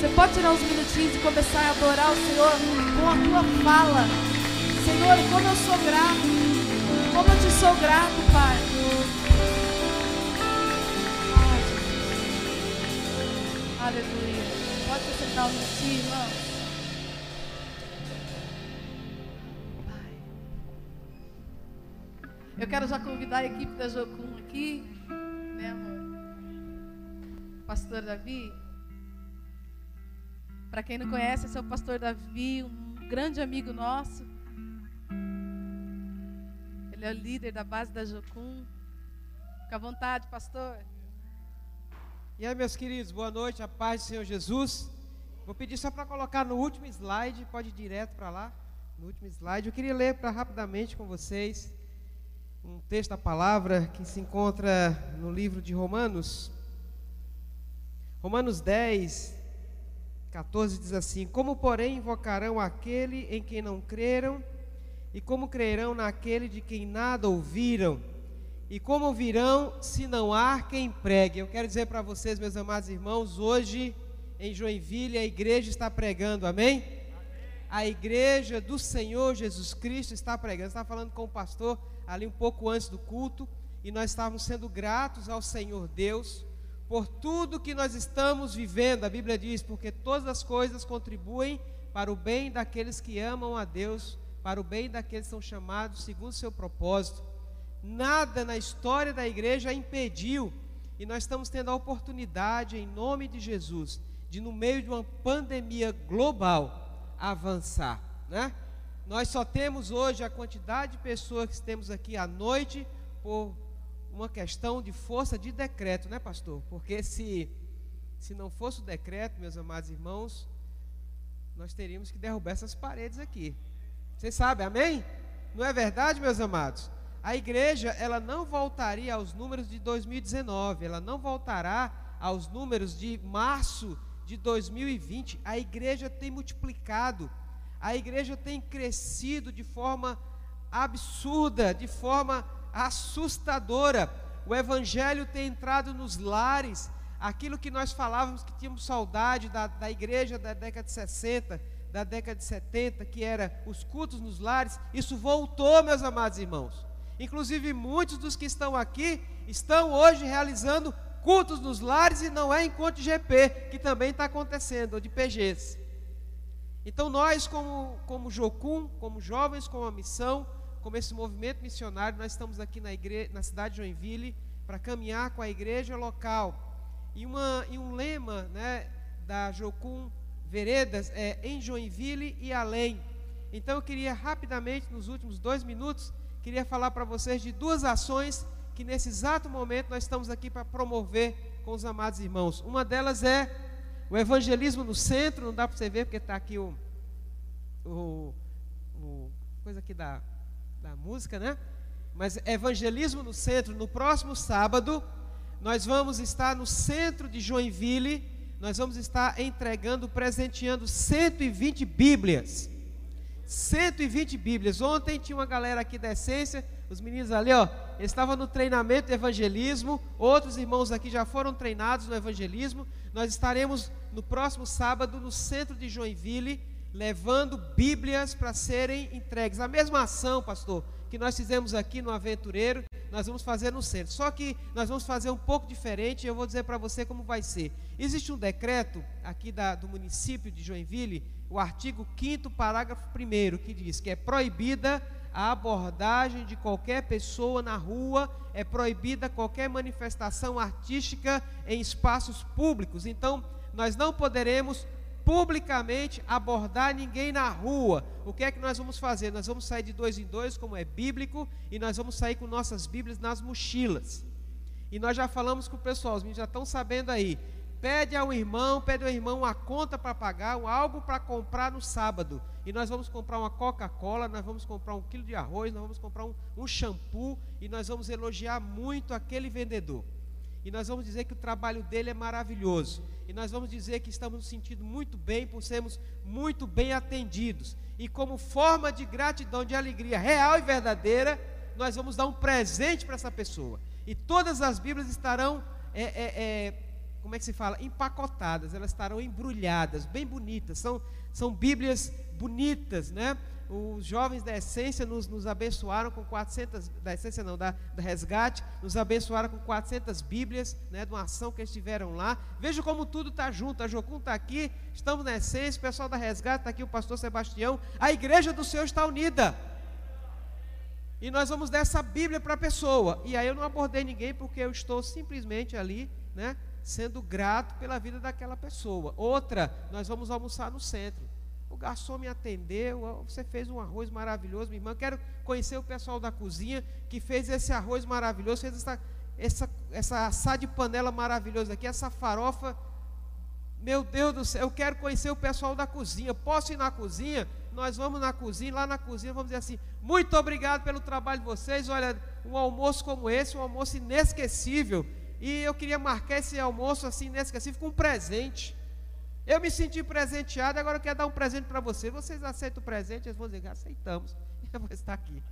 Você pode tirar uns minutinhos e começar a adorar o Senhor com a tua fala? Senhor, como eu sou grato, como eu te sou grato, Pai. Aleluia. Pode se sentar um minutinho, irmão. Eu quero já convidar a equipe da Jocum aqui. Pastor Davi. Para quem não conhece, esse é o pastor Davi, um grande amigo nosso. Ele é o líder da base da Jocum. Fica à vontade, pastor. E aí, meus queridos, boa noite, a paz do Senhor Jesus. Vou pedir só para colocar no último slide, pode ir direto para lá, no último slide. Eu queria ler para rapidamente com vocês um texto da palavra que se encontra no livro de Romanos. Romanos 10, 14 diz assim: Como, porém, invocarão aquele em quem não creram, e como crerão naquele de quem nada ouviram? E como ouvirão se não há quem pregue? Eu quero dizer para vocês, meus amados irmãos, hoje em Joinville a igreja está pregando, amém? A igreja do Senhor Jesus Cristo está pregando. Estava falando com o pastor ali um pouco antes do culto, e nós estávamos sendo gratos ao Senhor Deus por tudo que nós estamos vivendo. A Bíblia diz: porque todas as coisas contribuem para o bem daqueles que amam a Deus, para o bem daqueles que são chamados segundo o seu propósito. Nada na história da igreja impediu, e nós estamos tendo a oportunidade, em nome de Jesus, de no meio de uma pandemia global avançar, né? Nós só temos hoje a quantidade de pessoas que temos aqui à noite por uma questão de força de decreto, né, pastor? Porque se se não fosse o decreto, meus amados irmãos, nós teríamos que derrubar essas paredes aqui. Vocês sabem, amém? Não é verdade, meus amados? A igreja, ela não voltaria aos números de 2019, ela não voltará aos números de março de 2020. A igreja tem multiplicado a igreja tem crescido de forma absurda, de forma assustadora. O evangelho tem entrado nos lares. Aquilo que nós falávamos que tínhamos saudade da, da igreja da década de 60, da década de 70, que era os cultos nos lares, isso voltou, meus amados irmãos. Inclusive, muitos dos que estão aqui estão hoje realizando cultos nos lares e não é encontro de GP, que também está acontecendo, ou de PGs. Então nós, como, como Jocum, como jovens com a missão, como esse movimento missionário, nós estamos aqui na, na cidade de Joinville para caminhar com a igreja local. E, uma, e um lema né, da Jocum Veredas é em Joinville e além. Então eu queria rapidamente, nos últimos dois minutos, queria falar para vocês de duas ações que nesse exato momento nós estamos aqui para promover com os amados irmãos. Uma delas é o evangelismo no centro, não dá para você ver porque está aqui o, o, o, coisa aqui da, da música, né? Mas evangelismo no centro, no próximo sábado, nós vamos estar no centro de Joinville, nós vamos estar entregando, presenteando 120 Bíblias. 120 Bíblias. Ontem tinha uma galera aqui da essência, os meninos ali, ó, estavam no treinamento de evangelismo, outros irmãos aqui já foram treinados no evangelismo. Nós estaremos no próximo sábado no centro de Joinville, levando Bíblias para serem entregues. A mesma ação, pastor, que nós fizemos aqui no Aventureiro, nós vamos fazer no centro. Só que nós vamos fazer um pouco diferente e eu vou dizer para você como vai ser. Existe um decreto aqui da, do município de Joinville, o artigo 5 parágrafo 1 que diz que é proibida a abordagem de qualquer pessoa na rua, é proibida qualquer manifestação artística em espaços públicos. Então, nós não poderemos publicamente abordar ninguém na rua. O que é que nós vamos fazer? Nós vamos sair de dois em dois, como é bíblico, e nós vamos sair com nossas Bíblias nas mochilas. E nós já falamos com o pessoal, os meninos já estão sabendo aí. Pede ao irmão, pede ao irmão uma conta para pagar, algo para comprar no sábado. E nós vamos comprar uma Coca-Cola, nós vamos comprar um quilo de arroz, nós vamos comprar um, um shampoo e nós vamos elogiar muito aquele vendedor. E nós vamos dizer que o trabalho dele é maravilhoso. E nós vamos dizer que estamos nos sentindo muito bem por sermos muito bem atendidos. E como forma de gratidão, de alegria real e verdadeira, nós vamos dar um presente para essa pessoa. E todas as Bíblias estarão é, é, é, como é que se fala? Empacotadas, elas estarão embrulhadas, bem bonitas. São, são Bíblias bonitas, né? Os jovens da Essência nos, nos abençoaram com 400, da Essência não, da, da Resgate, nos abençoaram com 400 Bíblias, né? De uma ação que eles tiveram lá. Veja como tudo está junto. A Jocum está aqui, estamos na Essência, o pessoal da Resgate está aqui, o pastor Sebastião. A igreja do Senhor está unida. E nós vamos dar essa Bíblia para a pessoa. E aí eu não abordei ninguém porque eu estou simplesmente ali, né, sendo grato pela vida daquela pessoa. Outra, nós vamos almoçar no centro. O garçom me atendeu, você fez um arroz maravilhoso, minha irmã. Quero conhecer o pessoal da cozinha que fez esse arroz maravilhoso, fez essa, essa, essa assada de panela maravilhosa aqui, essa farofa. Meu Deus do céu, eu quero conhecer o pessoal da cozinha. Posso ir na cozinha? Nós vamos na cozinha, lá na cozinha, vamos dizer assim: muito obrigado pelo trabalho de vocês. Olha, um almoço como esse, um almoço inesquecível. E eu queria marcar esse almoço assim inesquecível com um presente. Eu me senti presenteado, agora eu quero dar um presente para vocês. Vocês aceitam o presente? Eles vão dizer, aceitamos. Eu vou estar aqui.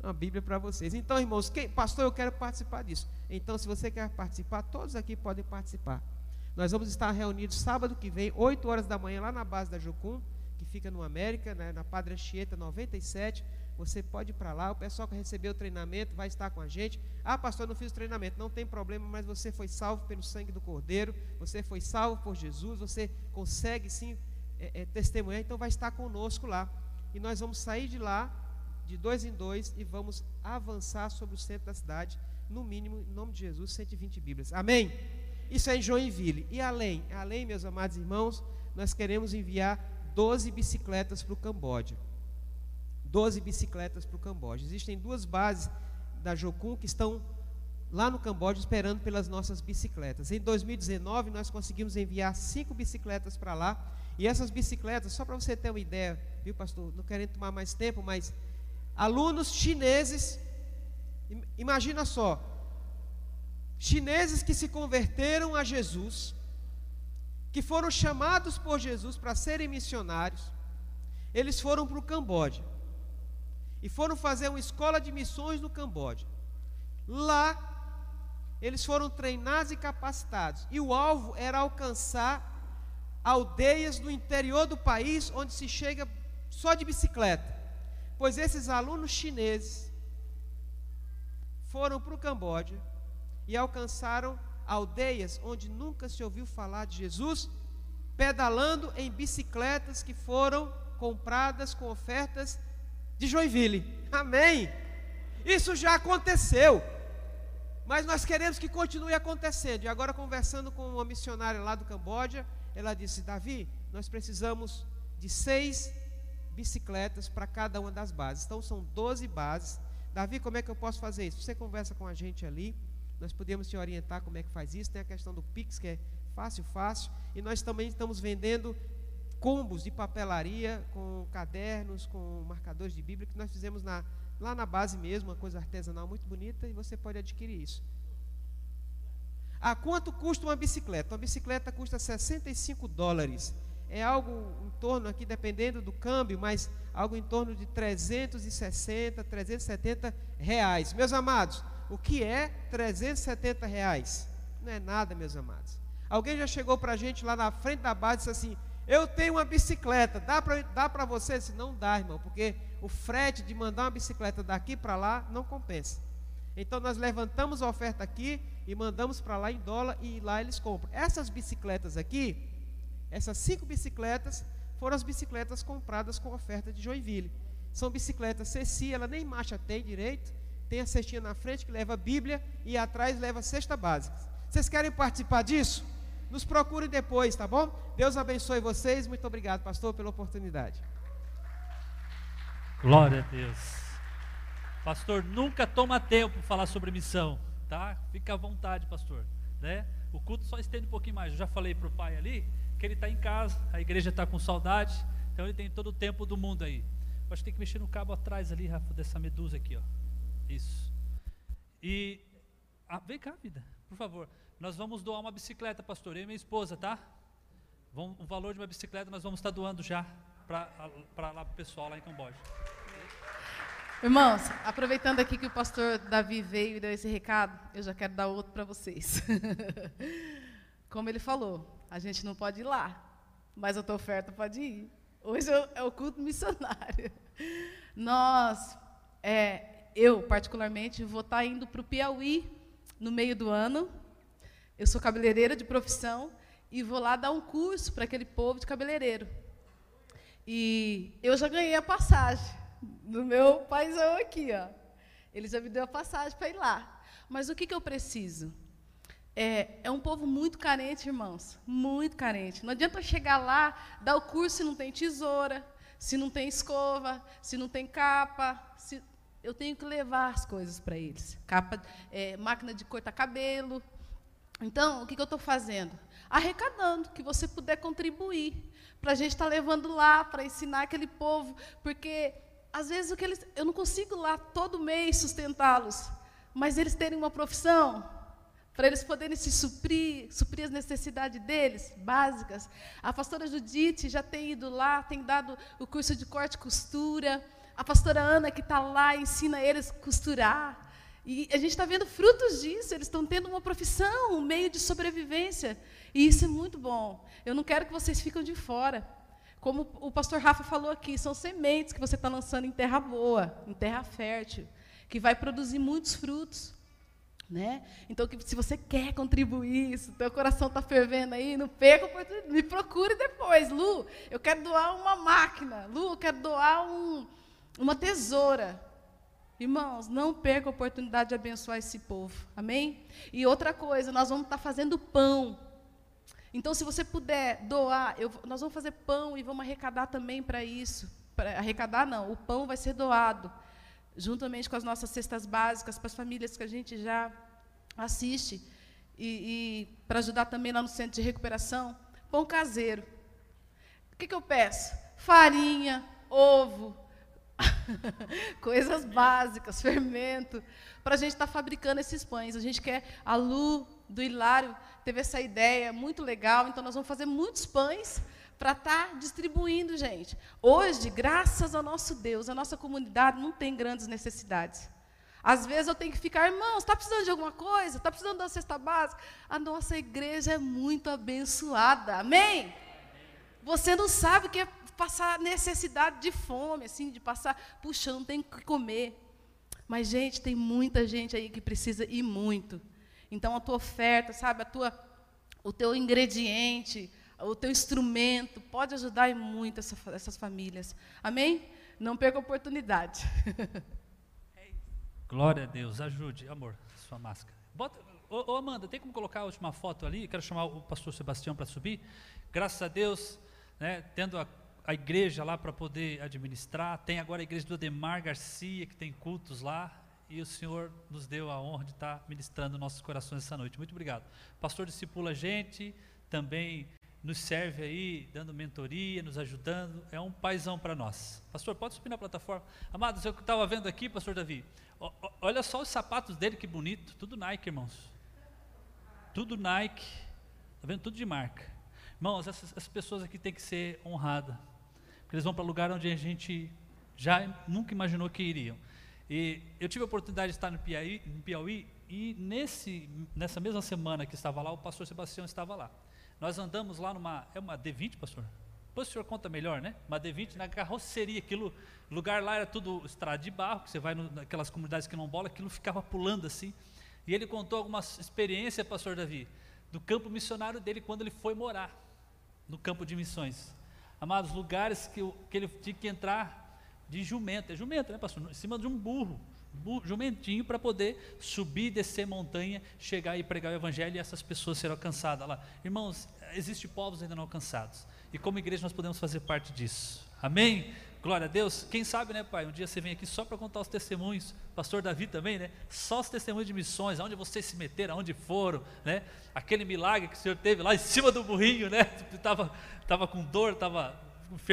Uma Bíblia para vocês. Então, irmãos, quem, pastor, eu quero participar disso. Então, se você quer participar, todos aqui podem participar. Nós vamos estar reunidos sábado que vem, 8 horas da manhã, lá na base da Jucum, que fica no América, né, na Padre Anchieta 97. Você pode ir para lá, o pessoal que recebeu o treinamento vai estar com a gente. Ah, pastor, não fiz o treinamento. Não tem problema, mas você foi salvo pelo sangue do Cordeiro, você foi salvo por Jesus, você consegue sim é, é, testemunhar, então vai estar conosco lá. E nós vamos sair de lá, de dois em dois, e vamos avançar sobre o centro da cidade, no mínimo, em nome de Jesus, 120 Bíblias. Amém? Isso é em Joinville. E além, além, meus amados irmãos, nós queremos enviar 12 bicicletas para o Camboja. 12 bicicletas para o Camboja. Existem duas bases da Jocum que estão lá no Camboja esperando pelas nossas bicicletas. Em 2019, nós conseguimos enviar cinco bicicletas para lá. E essas bicicletas, só para você ter uma ideia, viu, pastor? Não querendo tomar mais tempo, mas alunos chineses, imagina só, chineses que se converteram a Jesus, que foram chamados por Jesus para serem missionários, eles foram para o Camboja e foram fazer uma escola de missões no Camboja. Lá, eles foram treinados e capacitados, e o alvo era alcançar aldeias do interior do país onde se chega só de bicicleta, pois esses alunos chineses foram para o Camboja e alcançaram aldeias onde nunca se ouviu falar de Jesus, pedalando em bicicletas que foram compradas com ofertas de Joinville. Amém. Isso já aconteceu. Mas nós queremos que continue acontecendo. E agora, conversando com uma missionária lá do Camboja, ela disse: Davi, nós precisamos de seis bicicletas para cada uma das bases. Então, são 12 bases. Davi, como é que eu posso fazer isso? Você conversa com a gente ali. Nós podemos te orientar como é que faz isso. Tem a questão do Pix, que é fácil, fácil. E nós também estamos vendendo combos de papelaria com cadernos, com marcadores de Bíblia que nós fizemos na, lá na base mesmo, uma coisa artesanal muito bonita e você pode adquirir isso. A quanto custa uma bicicleta? Uma bicicleta custa 65 dólares. É algo em torno aqui, dependendo do câmbio, mas algo em torno de 360, 370 reais. Meus amados, o que é 370 reais? Não é nada, meus amados. Alguém já chegou para a gente lá na frente da base e disse assim: eu tenho uma bicicleta, dá para dá você? Se não dá, irmão, porque o frete de mandar uma bicicleta daqui para lá não compensa. Então nós levantamos a oferta aqui e mandamos para lá em dólar e lá eles compram. Essas bicicletas aqui, essas cinco bicicletas, foram as bicicletas compradas com oferta de Joinville. São bicicletas Ceci, ela nem marcha tem direito, tem a cestinha na frente que leva a Bíblia e atrás leva a cesta básica. Vocês querem participar disso? Nos procure depois, tá bom? Deus abençoe vocês. Muito obrigado, pastor, pela oportunidade. Glória a Deus. Pastor, nunca toma tempo falar sobre missão, tá? Fica à vontade, pastor, né? O culto só estende um pouquinho mais. Eu já falei para o pai ali que ele está em casa, a igreja está com saudade, então ele tem todo o tempo do mundo aí. Eu acho que tem que mexer no cabo atrás ali, Rafa, dessa medusa aqui, ó. Isso. E ah, vem cá, vida, por favor. Nós vamos doar uma bicicleta, pastor, eu e minha esposa, tá? Vamos, o valor de uma bicicleta nós vamos estar doando já para o pessoal lá em Camboja. Irmãos, aproveitando aqui que o pastor Davi veio e deu esse recado, eu já quero dar outro para vocês. Como ele falou, a gente não pode ir lá, mas a tua oferta pode ir. Hoje é o culto missionário. Nós, é, eu particularmente, vou estar indo para o Piauí no meio do ano eu sou cabeleireira de profissão e vou lá dar um curso para aquele povo de cabeleireiro. E eu já ganhei a passagem no meu paizão aqui, ó. Ele já me deu a passagem para ir lá. Mas o que, que eu preciso? É, é um povo muito carente, irmãos. Muito carente. Não adianta chegar lá, dar o curso se não tem tesoura, se não tem escova, se não tem capa. Se... Eu tenho que levar as coisas para eles. Capa, é, máquina de cortar cabelo. Então, o que, que eu estou fazendo? Arrecadando, que você puder contribuir. Para a gente estar tá levando lá, para ensinar aquele povo. Porque, às vezes, o que eles, eu não consigo lá todo mês sustentá-los. Mas eles terem uma profissão, para eles poderem se suprir, suprir as necessidades deles, básicas. A pastora Judite já tem ido lá, tem dado o curso de corte e costura. A pastora Ana, que está lá, ensina eles a costurar. E a gente está vendo frutos disso, eles estão tendo uma profissão, um meio de sobrevivência. E isso é muito bom. Eu não quero que vocês fiquem de fora. Como o pastor Rafa falou aqui, são sementes que você está lançando em terra boa, em terra fértil, que vai produzir muitos frutos. Né? Então, que, se você quer contribuir, se o teu coração está fervendo aí, não perca me procure depois. Lu, eu quero doar uma máquina. Lu, eu quero doar um, uma tesoura. Irmãos, não perca a oportunidade de abençoar esse povo. Amém? E outra coisa, nós vamos estar tá fazendo pão. Então, se você puder doar, eu, nós vamos fazer pão e vamos arrecadar também para isso. Pra, arrecadar não, o pão vai ser doado juntamente com as nossas cestas básicas, para as famílias que a gente já assiste, e, e para ajudar também lá no centro de recuperação, pão caseiro. O que, que eu peço? Farinha, ovo, coisas básicas, fermento, para a gente estar tá fabricando esses pães. A gente quer, a Lu do Hilário teve essa ideia muito legal, então nós vamos fazer muitos pães para estar tá distribuindo, gente. Hoje, graças ao nosso Deus, a nossa comunidade não tem grandes necessidades. Às vezes eu tenho que ficar, irmãos, está precisando de alguma coisa? Está precisando da cesta básica? A nossa igreja é muito abençoada. Amém? Você não sabe o que é passar necessidade de fome, assim, de passar, puxa, não tem o que comer. Mas, gente, tem muita gente aí que precisa ir muito. Então, a tua oferta, sabe, a tua, o teu ingrediente, o teu instrumento pode ajudar muito essa, essas famílias. Amém? Não perca a oportunidade. Glória a Deus. Ajude, amor, sua máscara. Bota, ô, ô, Amanda, tem como colocar a última foto ali? Quero chamar o pastor Sebastião para subir. Graças a Deus, né, tendo a, a igreja lá para poder administrar. Tem agora a igreja do Ademar Garcia, que tem cultos lá. E o Senhor nos deu a honra de estar ministrando nossos corações essa noite. Muito obrigado. Pastor discipula a gente, também nos serve aí, dando mentoria, nos ajudando, é um paizão para nós. Pastor, pode subir na plataforma. Amados, eu estava vendo aqui, pastor Davi, olha só os sapatos dele, que bonito, tudo Nike, irmãos. Tudo Nike, está vendo? Tudo de marca. Irmãos, essas, essas pessoas aqui têm que ser honradas, porque eles vão para lugar onde a gente já nunca imaginou que iriam. E eu tive a oportunidade de estar no Piauí, no Piauí e nesse, nessa mesma semana que estava lá, o pastor Sebastião estava lá. Nós andamos lá numa. É uma D20, pastor? Depois o senhor conta melhor, né? Uma D20 na carroceria, aquilo. lugar lá era tudo estrada de barro, que você vai no, naquelas comunidades que não bola, aquilo ficava pulando assim. E ele contou algumas experiências, pastor Davi, do campo missionário dele quando ele foi morar no campo de missões. Amados, lugares que, que ele tinha que entrar de jumento, é jumento, né, pastor? Em cima de um burro, jumentinho para poder subir, descer montanha, chegar e pregar o evangelho e essas pessoas serem alcançadas lá. Irmãos, existem povos ainda não alcançados. E como igreja nós podemos fazer parte disso. Amém? Glória a Deus. Quem sabe, né, pai? Um dia você vem aqui só para contar os testemunhos. Pastor Davi também, né? Só os testemunhos de missões, aonde vocês se meteram, aonde foram, né? Aquele milagre que o Senhor teve lá em cima do burrinho, né? Tava, tava com dor, tava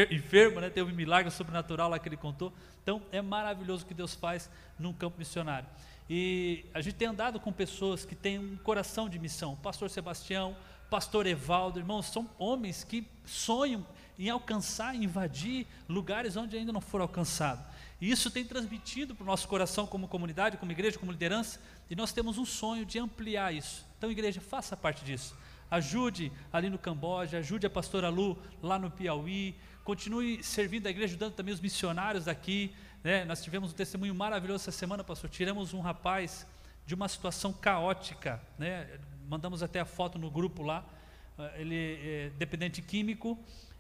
enfermo, né? Teve um milagre sobrenatural lá que ele contou. Então é maravilhoso o que Deus faz num campo missionário. E a gente tem andado com pessoas que têm um coração de missão. pastor Sebastião, pastor Evaldo, irmãos, são homens que sonham em alcançar, invadir lugares onde ainda não foram alcançados. E isso tem transmitido para o nosso coração como comunidade, como igreja, como liderança, e nós temos um sonho de ampliar isso. Então, igreja, faça parte disso. Ajude ali no Camboja, ajude a pastora Lu lá no Piauí, continue servindo a igreja, ajudando também os missionários daqui. Né? Nós tivemos um testemunho maravilhoso essa semana, pastor. Tiramos um rapaz de uma situação caótica, né? mandamos até a foto no grupo lá. Ele é dependente químico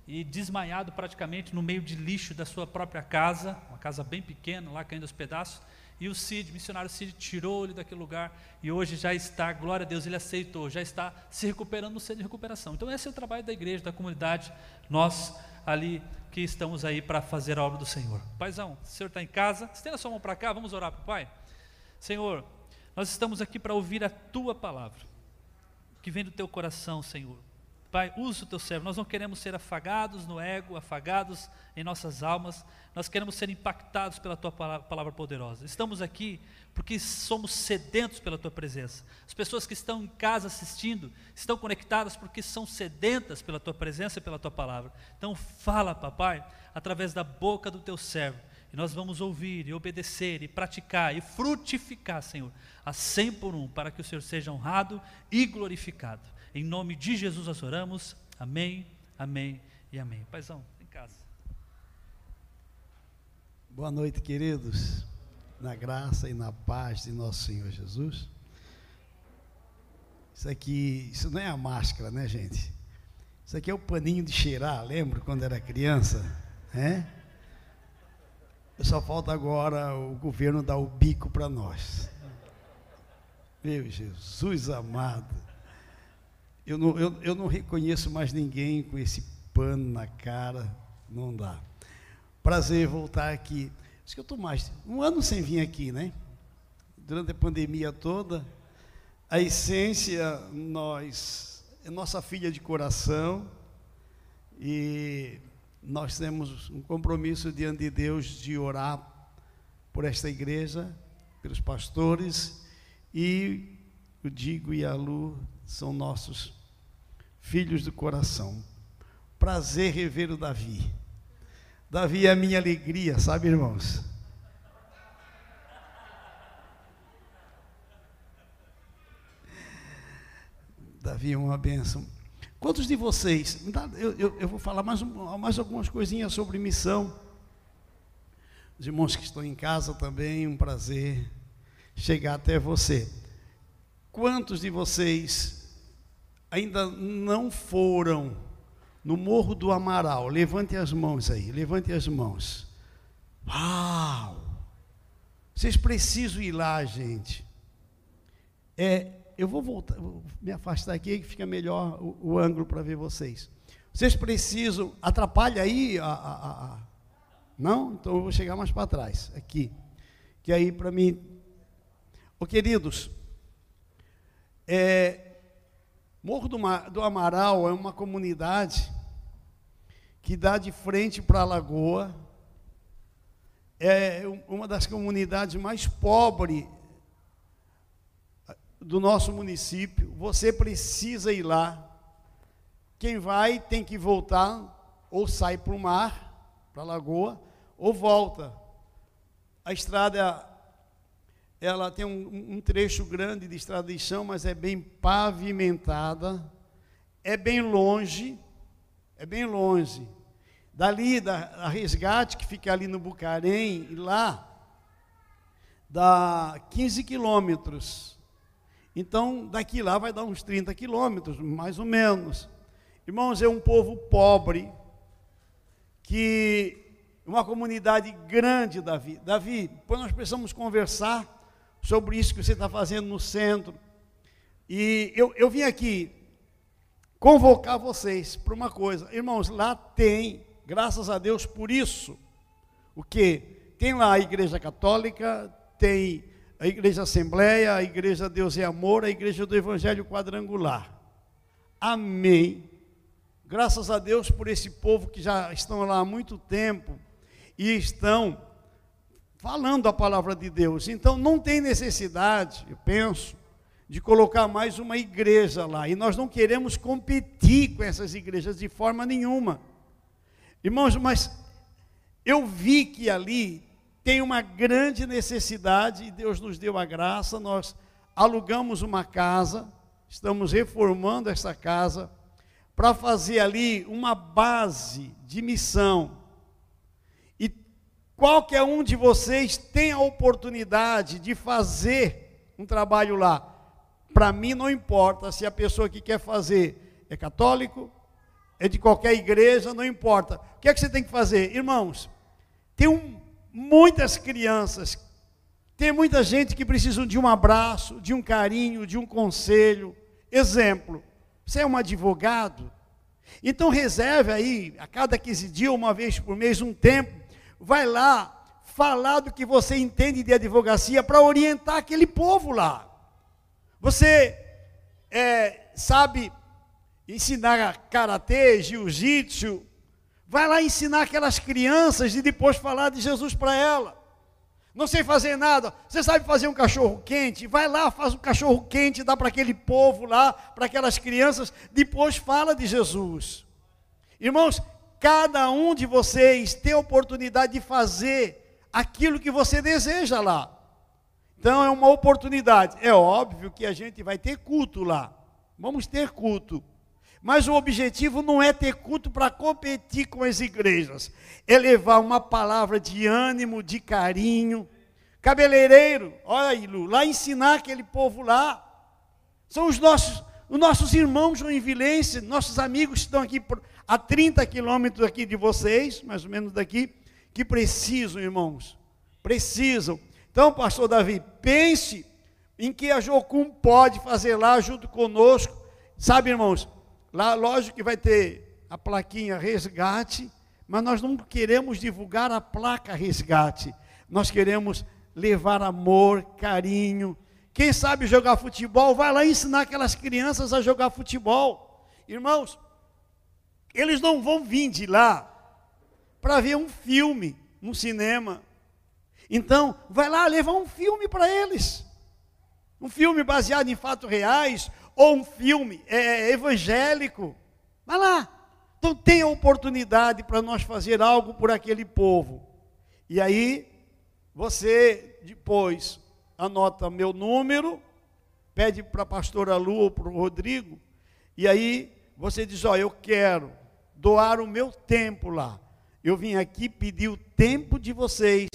e desmaiado praticamente no meio de lixo da sua própria casa, uma casa bem pequena, lá caindo aos pedaços. E o Cid, missionário Cid, tirou ele daquele lugar e hoje já está, glória a Deus, ele aceitou, já está se recuperando no centro de recuperação. Então, esse é o trabalho da igreja, da comunidade, nós ali que estamos aí para fazer a obra do Senhor. Paizão, o senhor está em casa, estenda a sua mão para cá, vamos orar para o Pai. Senhor, nós estamos aqui para ouvir a tua palavra, que vem do teu coração, Senhor. Pai, usa o teu servo. Nós não queremos ser afagados no ego, afagados em nossas almas. Nós queremos ser impactados pela tua palavra poderosa. Estamos aqui porque somos sedentos pela tua presença. As pessoas que estão em casa assistindo estão conectadas porque são sedentas pela tua presença e pela tua palavra. Então, fala, papai, através da boca do teu servo. E nós vamos ouvir e obedecer e praticar e frutificar, Senhor, a cem por um, para que o Senhor seja honrado e glorificado. Em nome de Jesus nós oramos. Amém, amém e amém. Paizão, em casa. Boa noite, queridos. Na graça e na paz de nosso Senhor Jesus. Isso aqui, isso não é a máscara, né, gente? Isso aqui é o paninho de cheirar, lembro quando era criança? É? Só falta agora o governo dar o bico para nós. Meu Jesus amado. Eu não, eu, eu não reconheço mais ninguém com esse pano na cara, não dá. Prazer voltar aqui. Acho que eu estou mais um ano sem vir aqui, né? Durante a pandemia toda, a essência, nós, é nossa filha de coração e nós temos um compromisso diante de Deus de orar por esta igreja, pelos pastores e o Digo e a Lu são nossos filhos do coração. Prazer rever o Davi. Davi é a minha alegria, sabe, irmãos? Davi é uma bênção. Quantos de vocês? Eu, eu, eu vou falar mais, mais algumas coisinhas sobre missão. Os irmãos que estão em casa também, um prazer chegar até você. Quantos de vocês ainda não foram no Morro do Amaral, levante as mãos aí, levante as mãos. Uau! Vocês precisam ir lá, gente. É, eu vou voltar, vou me afastar aqui que fica melhor o, o ângulo para ver vocês. Vocês precisam, atrapalha aí a, a, a, não? Então eu vou chegar mais para trás, aqui. Que aí para mim, ô queridos, é, Morro do, Amaral é uma comunidade que dá de frente para a lagoa. É uma das comunidades mais pobres do nosso município. Você precisa ir lá. Quem vai tem que voltar, ou sai para o mar, para a lagoa, ou volta. A estrada ela tem um, um, trecho grande de estrada de chão, mas é bem pavimentada, é bem longe, é bem longe. Dali, da a resgate, que fica ali no Bucarém, e lá, dá 15 quilômetros. Então, daqui lá vai dar uns 30 quilômetros, mais ou menos. Irmãos, é um povo pobre, que uma comunidade grande, Davi. Davi, depois nós precisamos conversar sobre isso que você está fazendo no centro. E eu, eu vim aqui convocar vocês para uma coisa. Irmãos, lá tem, graças a Deus por isso, o que? Tem lá a Igreja Católica, tem a Igreja Assembleia, a Igreja Deus e Amor, a Igreja do Evangelho Quadrangular. Amém. Graças a Deus por esse povo que já estão lá há muito tempo e estão falando a palavra de Deus. Então não tem necessidade, eu penso, de colocar mais uma igreja lá. E nós não queremos competir com essas igrejas de forma nenhuma. Irmãos, mas eu vi que ali tem uma grande necessidade e Deus nos deu a graça. Nós alugamos uma casa, estamos reformando essa casa para fazer ali uma base de missão Qualquer um de vocês tem a oportunidade de fazer um trabalho lá. Para mim não importa se a pessoa que quer fazer é católico, é de qualquer igreja, não importa. O que é que você tem que fazer? Irmãos, tem um, muitas crianças Tem muita gente que precisa de um abraço, de um carinho, de um conselho. Exemplo, você é um advogado, então reserve aí, a cada 15 dias, uma vez por mês, um tempo, vai lá falar do que você entende de advocacia para orientar aquele povo lá. Você é, sabe ensinar karatê, jiu-jitsu, vai lá ensinar aquelas crianças e depois falar de Jesus para ela. Não sei fazer nada. Você sabe fazer um cachorro quente? Vai lá, faz um cachorro quente, dá para aquele povo lá, para aquelas crianças, depois fala de Jesus. Irmãos, cada um de vocês tem a oportunidade de fazer aquilo que você deseja lá. Então é uma oportunidade. É óbvio que a gente vai ter culto lá. Vamos ter culto. Mas o objetivo não é ter culto para competir com as igrejas, é levar uma palavra de ânimo, de carinho. Cabeleireiro, olha aí, Lu, lá ensinar aquele povo lá. São os nossos, os nossos irmãos joinvilenses, nossos amigos que estão aqui a 30 quilômetros aqui de vocês, mais ou menos daqui, que precisam, irmãos, precisam. Então, pastor Davi, pense em que a Jocum pode fazer lá junto conosco. Sabe, irmãos, Lá, lógico que vai ter a plaquinha resgate, mas nós não queremos divulgar a placa resgate. Nós queremos levar amor, carinho. Quem sabe jogar futebol, vai lá ensinar aquelas crianças a jogar futebol. Irmãos, eles não vão vir de lá para ver um filme no cinema. Então, vai lá levar um filme para eles. Um filme baseado em fatos reais, ou um filme é, é, evangélico. Vai lá. Então tem a oportunidade para nós fazer algo por aquele povo. E aí, você depois anota meu número, pede para a pastora Lu ou para o Rodrigo, e aí você diz: Ó, eu quero doar o meu tempo lá. Eu vim aqui pedir o tempo de vocês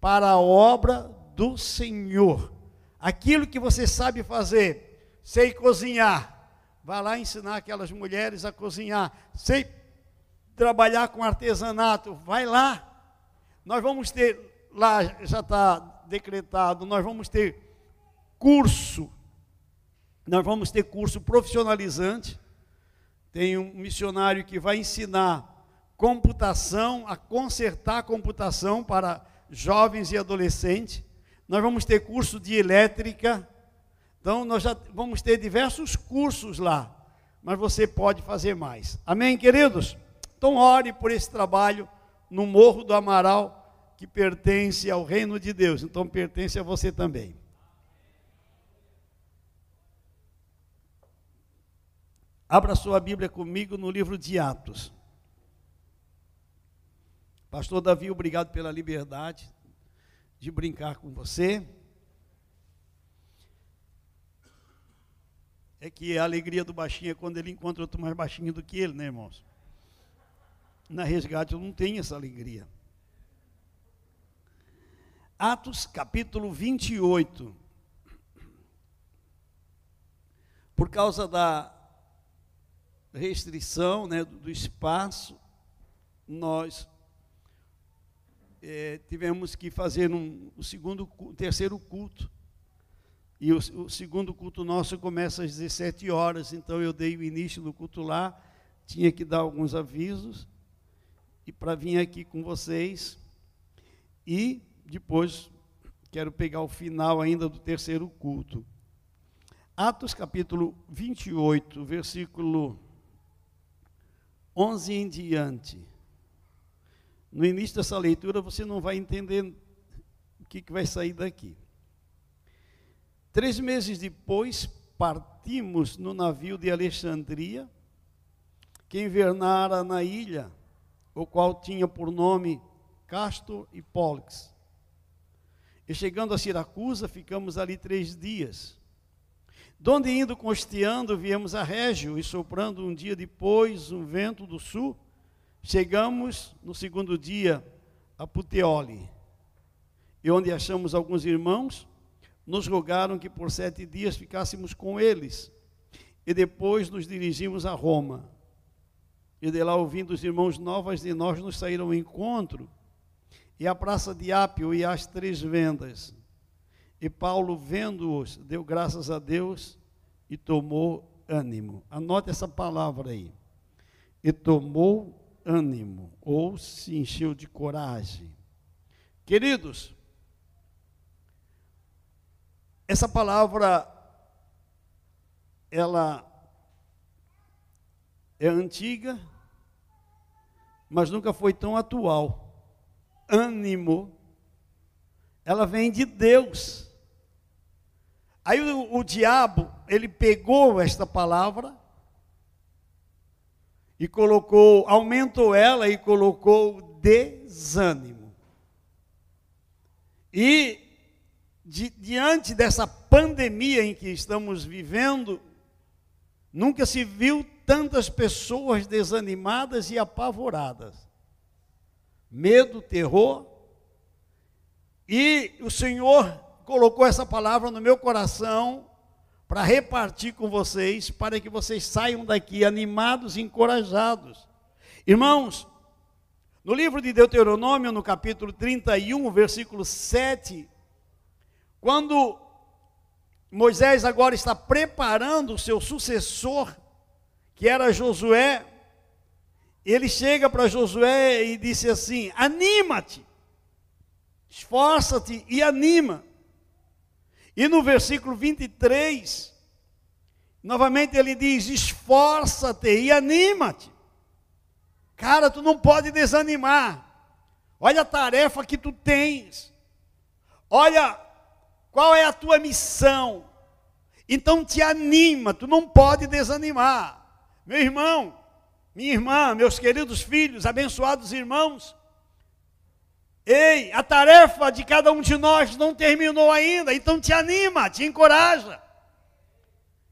para a obra do Senhor. Aquilo que você sabe fazer, sei cozinhar. Vá lá ensinar aquelas mulheres a cozinhar. Sei trabalhar com artesanato. Vai lá. Nós vamos ter, lá já está decretado, nós vamos ter curso. Nós vamos ter curso profissionalizante. Tem um missionário que vai ensinar computação, a consertar computação para jovens e adolescentes. Nós vamos ter curso de elétrica, então, nós já vamos ter diversos cursos lá, mas você pode fazer mais. Amém, queridos? Então, ore por esse trabalho no Morro do Amaral, que pertence ao reino de Deus, então pertence a você também. Abra sua Bíblia comigo no livro de Atos. Pastor Davi, obrigado pela liberdade de brincar com você. é que a alegria do baixinho é quando ele encontra outro mais baixinho do que ele, né, irmãos? Na resgate eu não tenho essa alegria. Atos capítulo 28. Por causa da restrição né, do espaço, nós é, tivemos que fazer um, o segundo, o terceiro culto e o, o, segundo culto nosso começa às 17 horas, então eu dei o início do culto lá, tinha que dar alguns avisos, e para vir aqui com vocês, e depois quero pegar o final ainda do terceiro culto. Atos capítulo 28, versículo 11 em diante. No início dessa leitura você não vai entender o que, que vai sair daqui. Três meses depois, partimos no navio de Alexandria, que invernara na ilha, o qual tinha por nome Castor e Pólix. E chegando a Siracusa, ficamos ali três dias. Donde indo costeando, viemos a Régio, e soprando um dia depois um vento do sul, chegamos no segundo dia a Puteoli, e onde achamos alguns irmãos, nos rogaram que por sete dias ficássemos com eles, e depois nos dirigimos a Roma. E de lá, ouvindo os irmãos novas de nós, nos saíram ao encontro, e a praça de Ápio e as três vendas. E Paulo, vendo-os, deu graças a Deus e tomou ânimo. Anote essa palavra aí. E tomou ânimo, ou se encheu de coragem. Queridos, essa palavra, ela é antiga, mas nunca foi tão atual. Ânimo, ela vem de Deus. Aí o, o diabo, ele pegou esta palavra e colocou, aumentou ela e colocou desânimo. E di, diante dessa pandemia em que estamos vivendo, nunca se viu tantas pessoas desanimadas e apavoradas. Medo, terror. E o Senhor colocou essa palavra no meu coração para repartir com vocês, para que vocês saiam daqui animados e encorajados. Irmãos, no livro de Deuteronômio, no capítulo 31, versículo 7, quando Moisés agora está preparando o seu sucessor, que era Josué, ele chega para Josué e disse assim: Anima-te, esforça-te e anima. E no versículo 23, novamente ele diz: Esforça-te e anima-te. Cara, tu não pode desanimar. Olha a tarefa que tu tens. Olha qual é a tua missão? Então te anima, tu não pode desanimar. Meu irmão, minha irmã, meus queridos filhos, abençoados irmãos, ei, a tarefa de cada um de nós não terminou ainda, então te anima, te encoraja.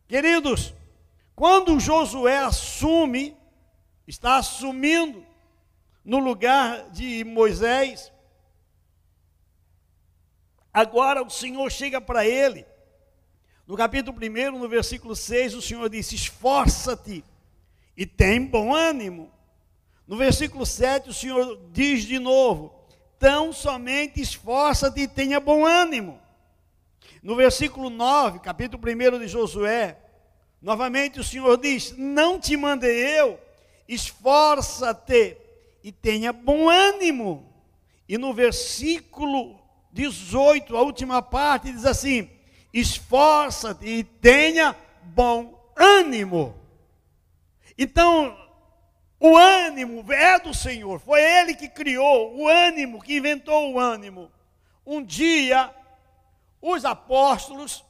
Queridos, quando Josué assume, está assumindo no lugar de Moisés, Agora o Senhor chega para ele. No capítulo 1, no versículo 6, o Senhor disse: Esforça-te e tem bom ânimo. No versículo 7, o Senhor diz de novo: Tão somente esforça-te e tenha bom ânimo. No versículo 9, capítulo 1 de Josué, novamente o Senhor diz: Não te mandei eu, esforça-te e tenha bom ânimo. E no versículo 18, a última parte, diz assim: esforça-te e tenha bom ânimo. Então, o ânimo é do Senhor, foi Ele que criou o ânimo, que inventou o ânimo. Um dia, os apóstolos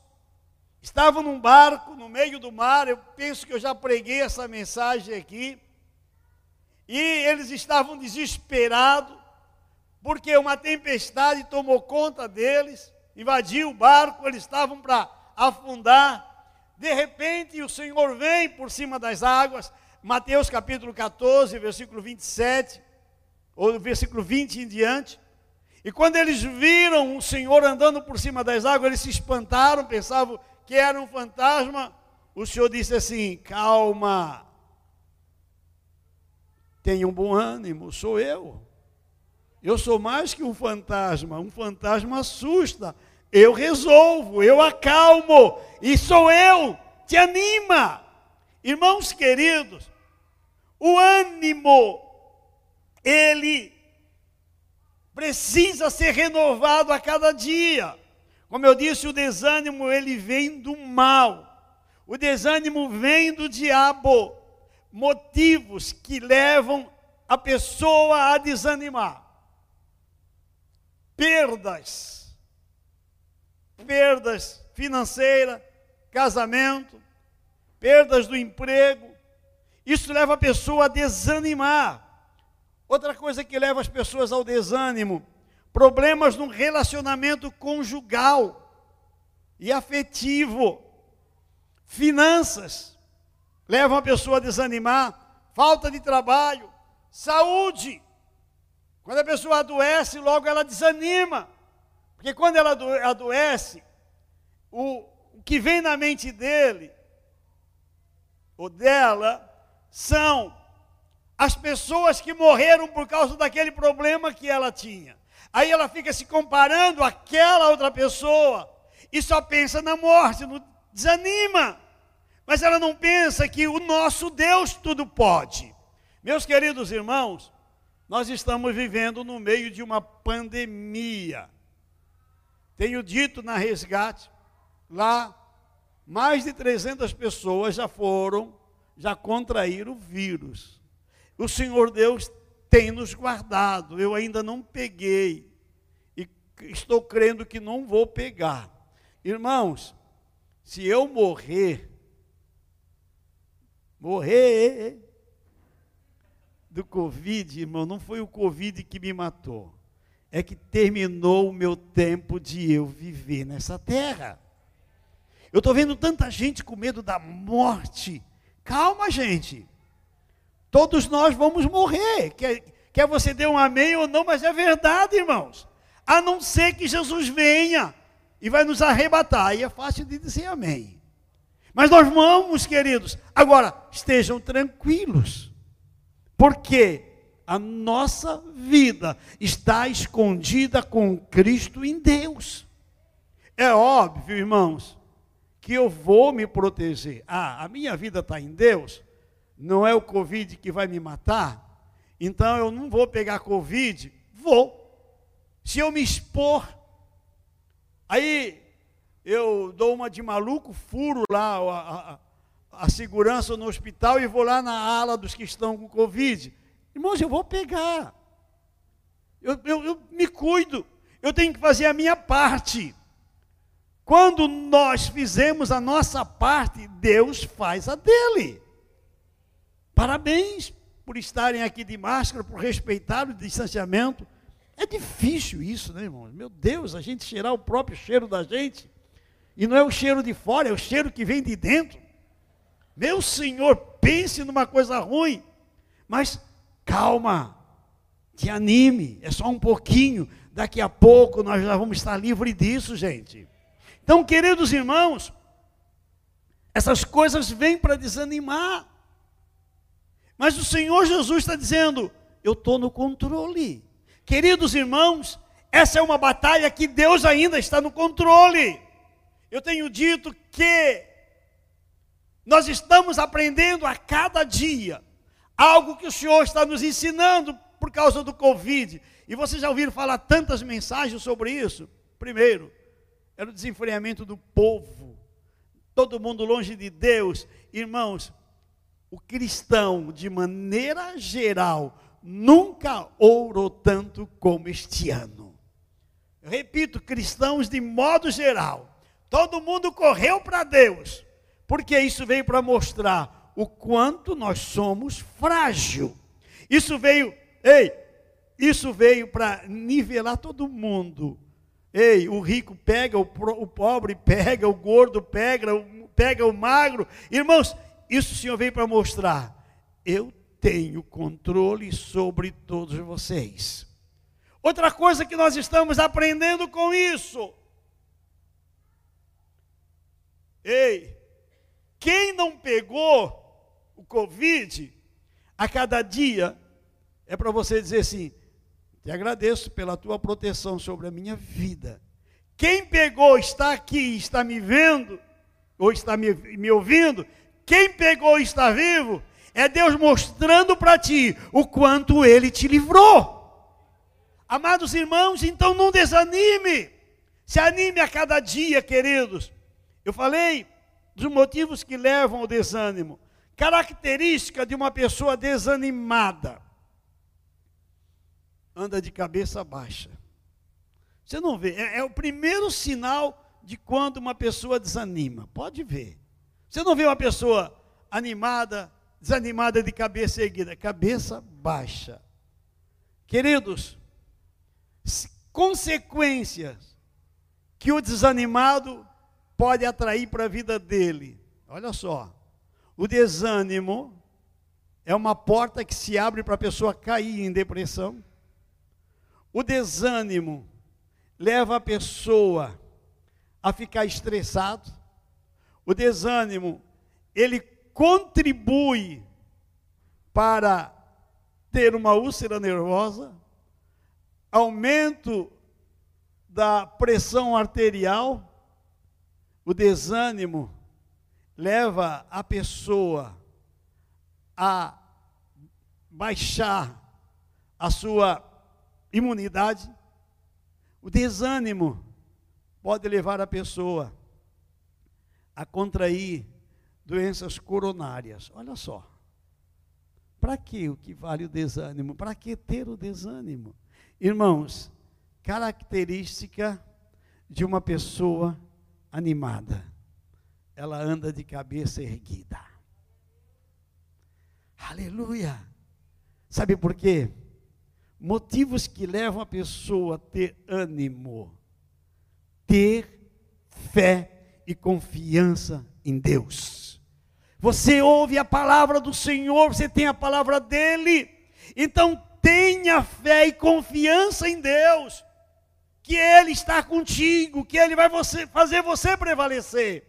estavam num barco no meio do mar, eu penso que eu já preguei essa mensagem aqui, e eles estavam desesperados, porque uma tempestade tomou conta deles, invadiu o barco, eles estavam para afundar. De repente, o Senhor vem por cima das águas. Mateus capítulo 14, versículo 27, ou versículo 20 em diante. E quando eles viram o Senhor andando por cima das águas, eles se espantaram, pensavam que era um fantasma. O Senhor disse assim: Calma, tenha um bom ânimo, sou eu. Eu sou mais que um fantasma. Um fantasma assusta. Eu resolvo, eu acalmo. E sou eu. Te anima. Irmãos queridos, o ânimo, ele precisa ser renovado a cada dia. Como eu disse, o desânimo ele vem do mal. O desânimo vem do diabo. Motivos que levam a pessoa a desanimar perdas, perdas financeiras, casamento, perdas do emprego. Isso leva a pessoa a desanimar. Outra coisa que leva as pessoas ao desânimo, problemas no relacionamento conjugal e afetivo. Finanças levam a pessoa a desanimar, falta de trabalho, saúde, quando a pessoa adoece, logo ela desanima. Porque quando ela adoece, o, que vem na mente dele, ou dela, são as pessoas que morreram por causa daquele problema que ela tinha. Aí ela fica se comparando àquela outra pessoa. e só pensa na morte, no, desanima. Mas ela não pensa que o nosso Deus tudo pode. Meus queridos irmãos, nós estamos vivendo no meio de uma pandemia. Tenho dito na resgate, lá, mais de 300 pessoas já foram, já contraíram o vírus. O Senhor Deus tem nos guardado, eu ainda não peguei, e estou crendo que não vou pegar. Irmãos, se eu morrer, morrer do Covid, irmão, não foi o Covid que me matou, é que terminou o meu tempo de eu viver nessa terra. Eu estou vendo tanta gente com medo da morte. Calma, gente. Todos nós vamos morrer. Quer, quer você dê um amém ou não, mas é verdade, irmãos. A não ser que Jesus venha e vai nos arrebatar. Aí é fácil de dizer amém. Mas nós vamos, queridos. Agora, estejam tranquilos. Porque a nossa vida está escondida com Cristo em Deus. É óbvio, irmãos, que eu vou me proteger. Ah, a minha vida está em Deus, não é o Covid que vai me matar, então eu não vou pegar Covid. Vou. Se eu me expor, aí eu dou uma de maluco, furo lá a, a, a segurança no hospital e vou lá na ala dos que estão com Covid. Irmãos, eu vou pegar. Eu, eu, eu me cuido. Eu tenho que fazer a minha parte. Quando nós fizemos a nossa parte, Deus faz a dele. Parabéns por estarem aqui de máscara, por respeitar o distanciamento. É difícil isso, né, irmãos? Meu Deus, a gente cheirar o próprio cheiro da gente. E não é o cheiro de fora, é o cheiro que vem de dentro. Meu Senhor, pense numa coisa ruim. Mas calma, te anime, é só um pouquinho. Daqui a pouco nós já vamos estar livres disso, gente. Então, queridos irmãos, essas coisas vêm para desanimar. Mas o Senhor Jesus está dizendo: eu estou no controle. Queridos irmãos, essa é uma batalha que Deus ainda está no controle. Eu tenho dito que nós estamos aprendendo a cada dia algo que o Senhor está nos ensinando por causa do Covid. E vocês já ouviram falar tantas mensagens sobre isso? Primeiro, era o desenfreamento do povo, todo mundo longe de Deus. Irmãos, o cristão, de maneira geral, nunca orou tanto como este ano. Eu repito, cristãos de modo geral, todo mundo correu para Deus, porque isso veio para mostrar o quanto nós somos frágil. Isso veio, ei, isso veio para nivelar todo mundo. Ei, o rico pega, o, o pobre pega, o gordo pega, o, pega o magro. Irmãos, isso o Senhor veio para mostrar. Eu tenho controle sobre todos vocês. Outra coisa que nós estamos aprendendo com isso. Ei, quem não pegou o Covid, a cada dia, é para você dizer assim: te agradeço pela tua proteção sobre a minha vida. Quem pegou, está aqui, está me vendo, ou está me, me ouvindo, quem pegou está vivo é Deus mostrando para ti o quanto ele te livrou. Amados irmãos, então não desanime. Se anime a cada dia, queridos. Eu falei dos motivos que levam ao desânimo. Característica de uma pessoa desanimada: anda de cabeça baixa. Você não vê, é, é o primeiro sinal de quando uma pessoa desanima. Pode ver. Você não vê uma pessoa animada, desanimada de cabeça erguida, cabeça baixa. Queridos, consequências que o desanimado pode atrair para a vida dele. Olha só, o desânimo é uma porta que se abre para a pessoa cair em depressão. O desânimo leva a pessoa a ficar estressado. O desânimo, ele contribui para ter uma úlcera nervosa, aumento da pressão arterial, o desânimo leva a pessoa a baixar a sua imunidade. O desânimo pode levar a pessoa a contrair doenças coronárias. Olha só. Para que o que vale o desânimo? Para que ter o desânimo? Irmãos, característica de uma pessoa animada. Ela anda de cabeça erguida. Aleluia! Sabe por quê? Motivos que levam a pessoa a ter ânimo, ter fé e confiança em Deus. Você ouve a palavra do Senhor, você tem a palavra dele, então tenha fé e confiança em Deus, que Ele está contigo, que Ele vai você, fazer você prevalecer.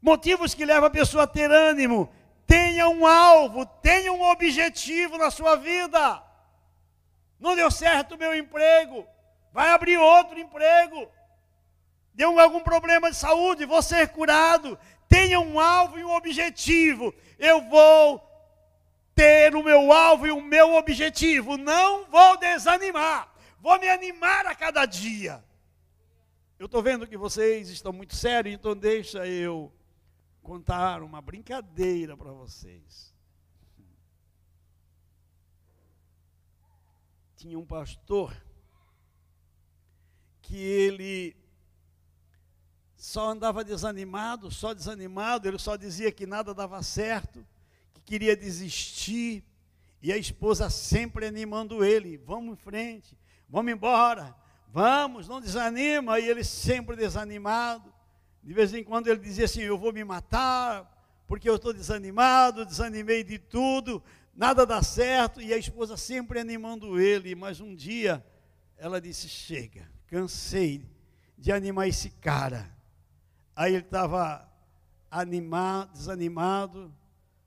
Motivos que levam a pessoa a ter ânimo, tenha um alvo, tenha um objetivo na sua vida. Não deu certo o meu emprego, vai abrir outro emprego. Deu algum problema de saúde, vou ser curado. Tenha um alvo e um objetivo. Eu vou ter o meu alvo e o meu objetivo. Não vou desanimar. Vou me animar a cada dia. Eu estou vendo que vocês estão muito sérios, então deixa eu contar uma brincadeira para vocês. Tinha um pastor que ele só andava desanimado, só desanimado, ele só dizia que nada dava certo, que queria desistir, e a esposa sempre animando ele: vamos em frente, vamos embora, vamos, não desanima, e ele sempre desanimado. De vez em quando ele dizia assim: Eu vou me matar, porque eu estou desanimado, desanimei de tudo, nada dá certo. E a esposa sempre animando ele. Mas um dia ela disse: Chega, cansei de animar esse cara. Aí ele estava animado, desanimado,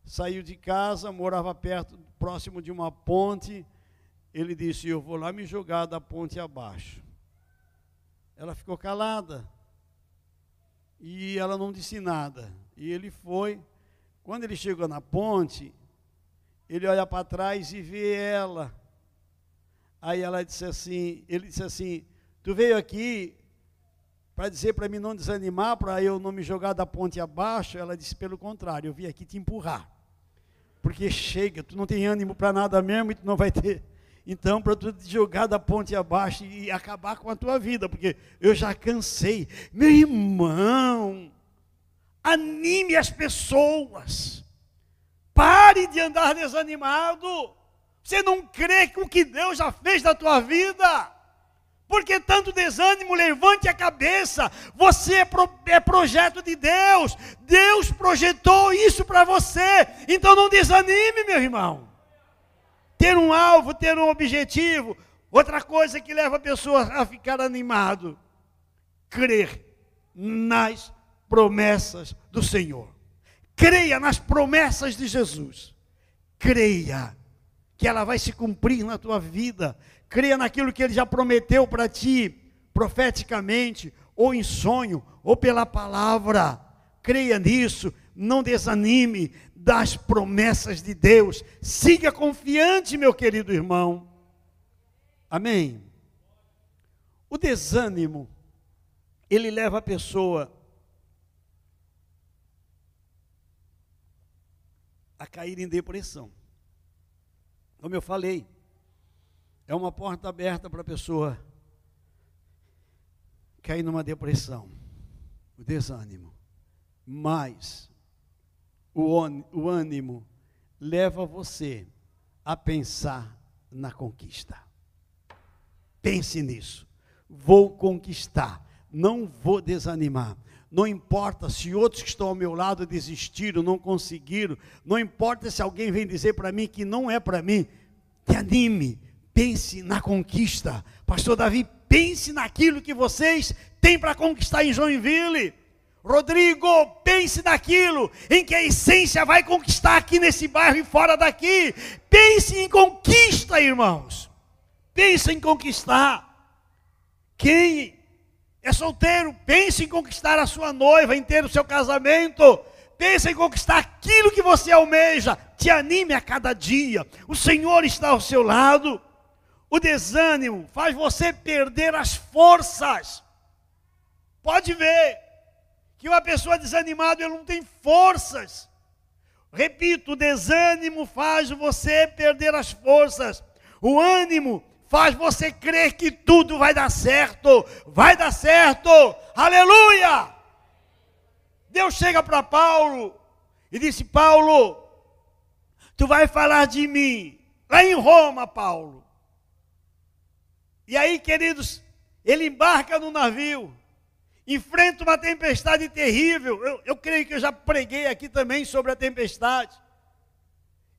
saiu de casa, morava perto, próximo de uma ponte. Ele disse: Eu vou lá me jogar da ponte abaixo. Ela ficou calada e ela não disse nada. E ele foi. Quando ele chegou na ponte, ele olha para trás e vê ela. Aí ela disse assim, ele disse assim: "Tu veio aqui para dizer para mim não desanimar, para eu não me jogar da ponte abaixo?" Ela disse: "Pelo contrário, eu vim aqui te empurrar. Porque chega, tu não tem ânimo para nada mesmo e tu não vai ter então, para tu te jogar da ponte abaixo e acabar com a tua vida, porque eu já cansei. Meu irmão, anime as pessoas. Pare de andar desanimado. Você não crê com o que Deus já fez na tua vida? Porque tanto desânimo, levante a cabeça. Você é, pro, é projeto de Deus. Deus projetou isso para você. Então não desanime, meu irmão ter um alvo, ter um objetivo. Outra coisa que leva a pessoa a ficar animado, crer nas promessas do Senhor. Creia nas promessas de Jesus. Creia que ela vai se cumprir na tua vida. Creia naquilo que ele já prometeu para ti, profeticamente, ou em sonho, ou pela palavra. Creia nisso, não desanime, das promessas de Deus. Siga confiante, meu querido irmão. Amém. O desânimo, ele leva a pessoa a cair em depressão. Como eu falei, é uma porta aberta para a pessoa cair numa depressão, o desânimo. Mas o ânimo leva você a pensar na conquista. Pense nisso. Vou conquistar, não vou desanimar. Não importa se outros que estão ao meu lado desistiram, não conseguiram, não importa se alguém vem dizer para mim que não é para mim. Te anime, pense na conquista. Pastor Davi, pense naquilo que vocês têm para conquistar em Joinville. Rodrigo, pense naquilo em que a essência vai conquistar aqui nesse bairro e fora daqui. Pense em conquista, irmãos. Pense em conquistar. Quem é solteiro, pense em conquistar a sua noiva, em ter o seu casamento. Pense em conquistar aquilo que você almeja. Te anime a cada dia. O Senhor está ao seu lado. O desânimo faz você perder as forças. Pode ver que uma pessoa desanimada ele não tem forças. Repito, o desânimo faz você perder as forças. O ânimo faz você crer que tudo vai dar certo. Vai dar certo. Aleluia! Deus chega para Paulo e disse: Paulo, tu vai falar de mim lá em Roma, Paulo. E aí, queridos, ele embarca no navio, enfrenta uma tempestade terrível. Eu, eu creio que eu já preguei aqui também sobre a tempestade.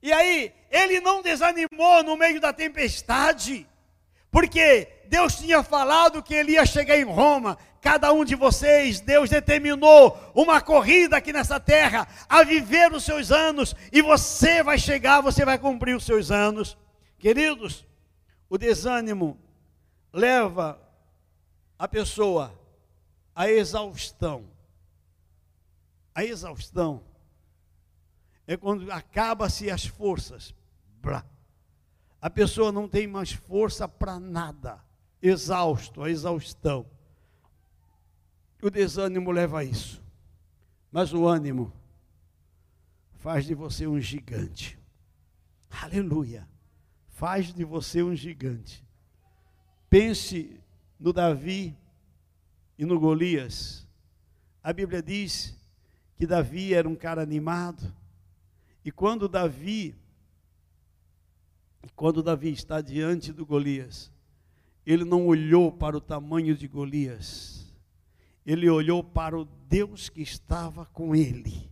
E aí, ele não desanimou no meio da tempestade, porque Deus tinha falado que ele ia chegar em Roma. Cada um de vocês, Deus determinou uma corrida aqui nessa terra, a viver os seus anos, e você vai chegar, você vai cumprir os seus anos. Queridos, o desânimo leva a pessoa à exaustão. A exaustão é quando acaba-se as forças. A pessoa não tem mais força para nada. Exausto, a exaustão. O desânimo leva a isso. Mas o ânimo faz de você um gigante. Aleluia. Faz de você um gigante. Pense no Davi e no Golias. A Bíblia diz que Davi era um cara animado. E quando Davi quando Davi está diante do Golias, ele não olhou para o tamanho de Golias. Ele olhou para o Deus que estava com ele.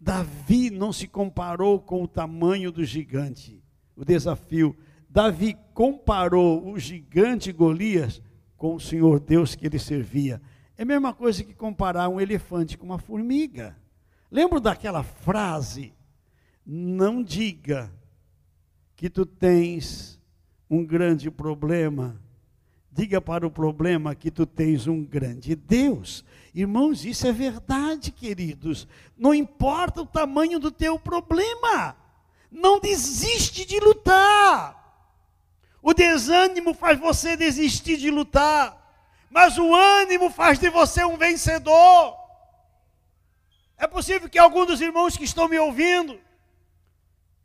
Davi não se comparou com o tamanho do gigante. O desafio Davi comparou o gigante Golias com o Senhor Deus que ele servia. É a mesma coisa que comparar um elefante com uma formiga. Lembro daquela frase: não diga que tu tens um grande problema, diga para o problema que tu tens um grande Deus. Irmãos, isso é verdade, queridos. Não importa o tamanho do teu problema, não desiste de lutar. O desânimo faz você desistir de lutar, mas o ânimo faz de você um vencedor. É possível que alguns dos irmãos que estão me ouvindo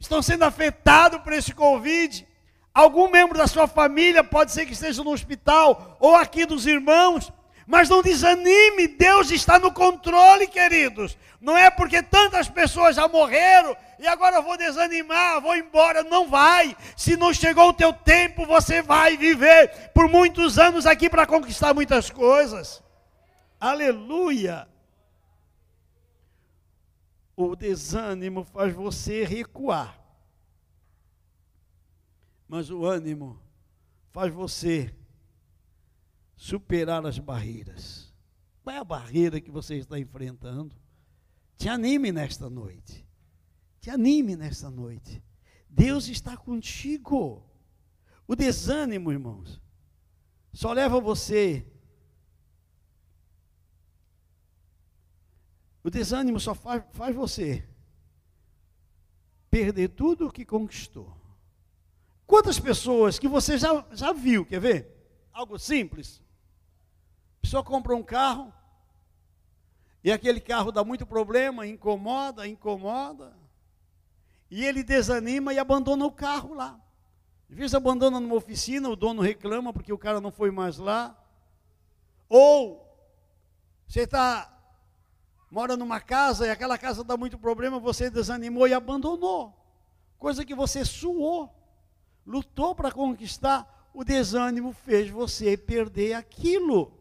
estão sendo afetados por esse Covid. Algum membro da sua família pode ser que esteja no hospital, ou aqui dos irmãos, mas não desanime, Deus está no controle, queridos. Não é porque tantas pessoas já morreram e agora eu vou desanimar, vou embora. Não vai. Se não chegou o teu tempo, você vai viver por muitos anos aqui para conquistar muitas coisas. Aleluia. O desânimo faz você recuar. Mas o ânimo faz você superar as barreiras. Qual é a barreira que você está enfrentando? Te anime nesta noite. Te anime nesta noite. Deus está contigo. O desânimo, irmãos, só leva você. O desânimo só faz, faz você perder tudo o que conquistou. Quantas pessoas que você já, já viu, quer ver? Algo simples. A pessoa compra um carro, e aquele carro dá muito problema, incomoda, incomoda. E ele desanima e abandona o carro lá. Às vezes abandona numa oficina, o dono reclama porque o cara não foi mais lá. Ou você está mora numa casa e aquela casa dá muito problema, você desanimou e abandonou. Coisa que você suou, lutou para conquistar, o desânimo fez você perder aquilo.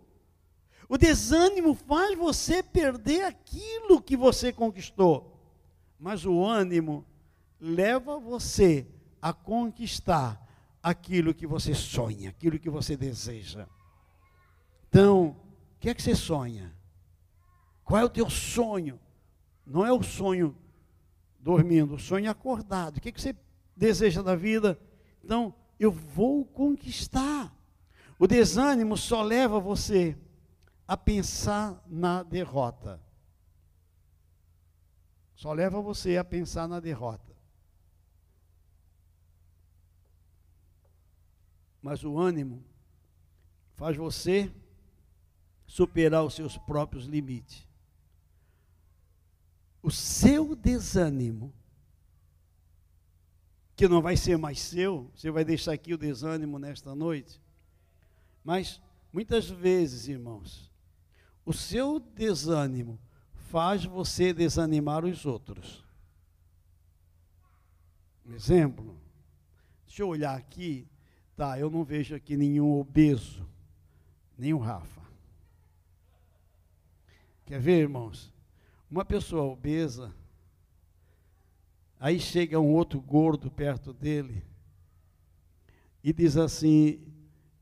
O desânimo faz você perder aquilo que você conquistou. Mas o ânimo leva você a conquistar aquilo que você sonha, aquilo que você deseja. Então, o que é que você sonha? Qual é o teu sonho? Não é o sonho dormindo, o sonho acordado. O que, é que você deseja da vida? Então, eu vou conquistar. O desânimo só leva você a pensar na derrota. Só leva você a pensar na derrota. Mas o ânimo faz você superar os seus próprios limites. O seu desânimo, que não vai ser mais seu, você vai deixar aqui o desânimo nesta noite, mas muitas vezes, irmãos, o seu desânimo faz você desanimar os outros. Um exemplo, deixa eu olhar aqui, tá, eu não vejo aqui nenhum obeso, nem o Rafa. Quer ver, irmãos? Uma pessoa obesa, aí chega um outro gordo perto dele e diz assim: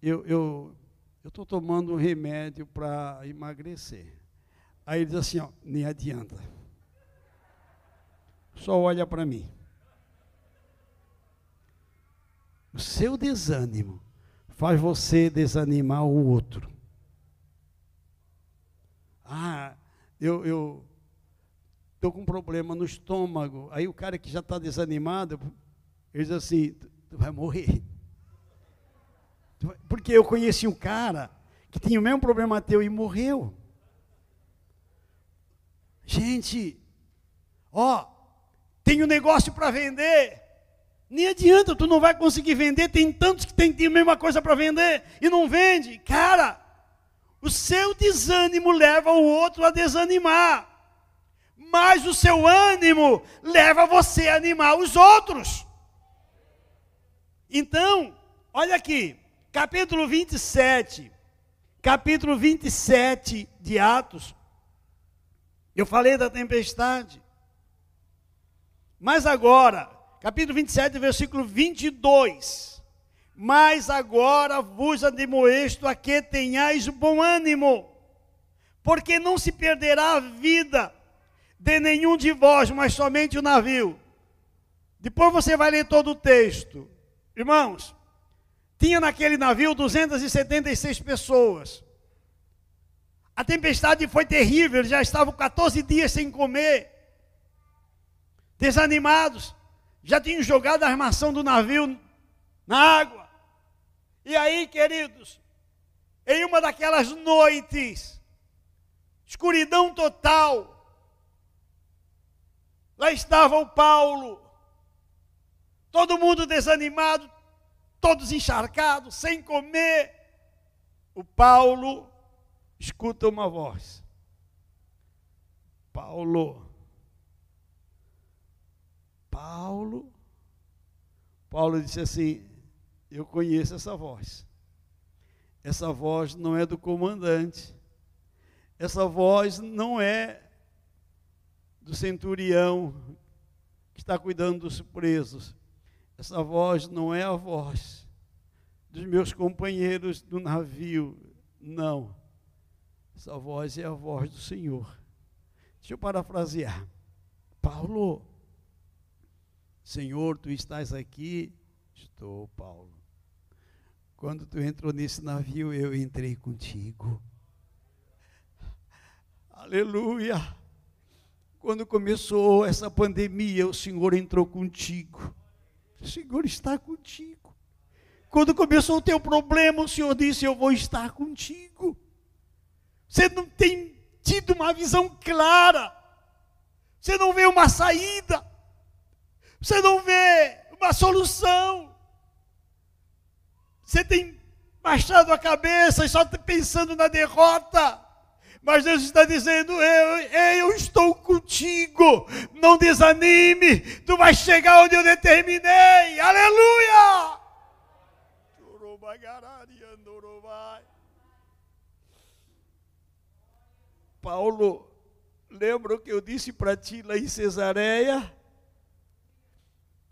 Eu eu estou tomando um remédio para emagrecer. Aí ele diz assim: ó, Nem adianta. Só olha para mim. O seu desânimo faz você desanimar o outro. Ah, eu, eu estou com um problema no estômago. Aí o cara que já está desanimado, ele diz assim, tu vai morrer. Porque eu conheci um cara que tinha o mesmo problema teu e morreu. Gente, ó, tem um negócio para vender. Nem adianta, tu não vai conseguir vender. Tem tantos que tem, tem a mesma coisa para vender e não vende. Cara, o seu desânimo leva o outro a desanimar. Mas o seu ânimo leva você a animar os outros. Então, olha aqui, capítulo 27, capítulo 27 de Atos. Eu falei da tempestade. Mas agora, capítulo 27, versículo 22. Mas agora vos admoesto a que tenhais bom ânimo, porque não se perderá a vida de nenhum de vós, mas somente o navio. Depois você vai ler todo o texto. Irmãos, tinha naquele navio 276 pessoas. A tempestade foi terrível, já estavam 14 dias sem comer, desanimados, já tinham jogado a armação do navio na água. E aí, queridos, em uma daquelas noites, escuridão total, lá estava o Paulo, todo mundo desanimado, todos encharcados, sem comer. O Paulo escuta uma voz. Paulo, Paulo, Paulo disse assim: eu conheço essa voz. Essa voz não é do comandante. Essa voz não é do centurião que está cuidando dos presos. Essa voz não é a voz dos meus companheiros do navio. Não. Essa voz é a voz do Senhor. Deixa eu parafrasear. Paulo, Senhor, tu estás aqui. Estou, Paulo. Quando tu entrou nesse navio, eu entrei contigo. Aleluia. Quando começou essa pandemia, o Senhor entrou contigo. O Senhor está contigo. Quando começou o teu problema, o Senhor disse: Eu vou estar contigo. Você não tem tido uma visão clara. Você não vê uma saída. Você não vê uma solução. Você tem baixado a cabeça e só tá pensando na derrota. Mas Deus está dizendo: eu, eu estou contigo, não desanime, tu vais chegar onde eu determinei, aleluia! Paulo, lembra o que eu disse para ti lá em Cesareia?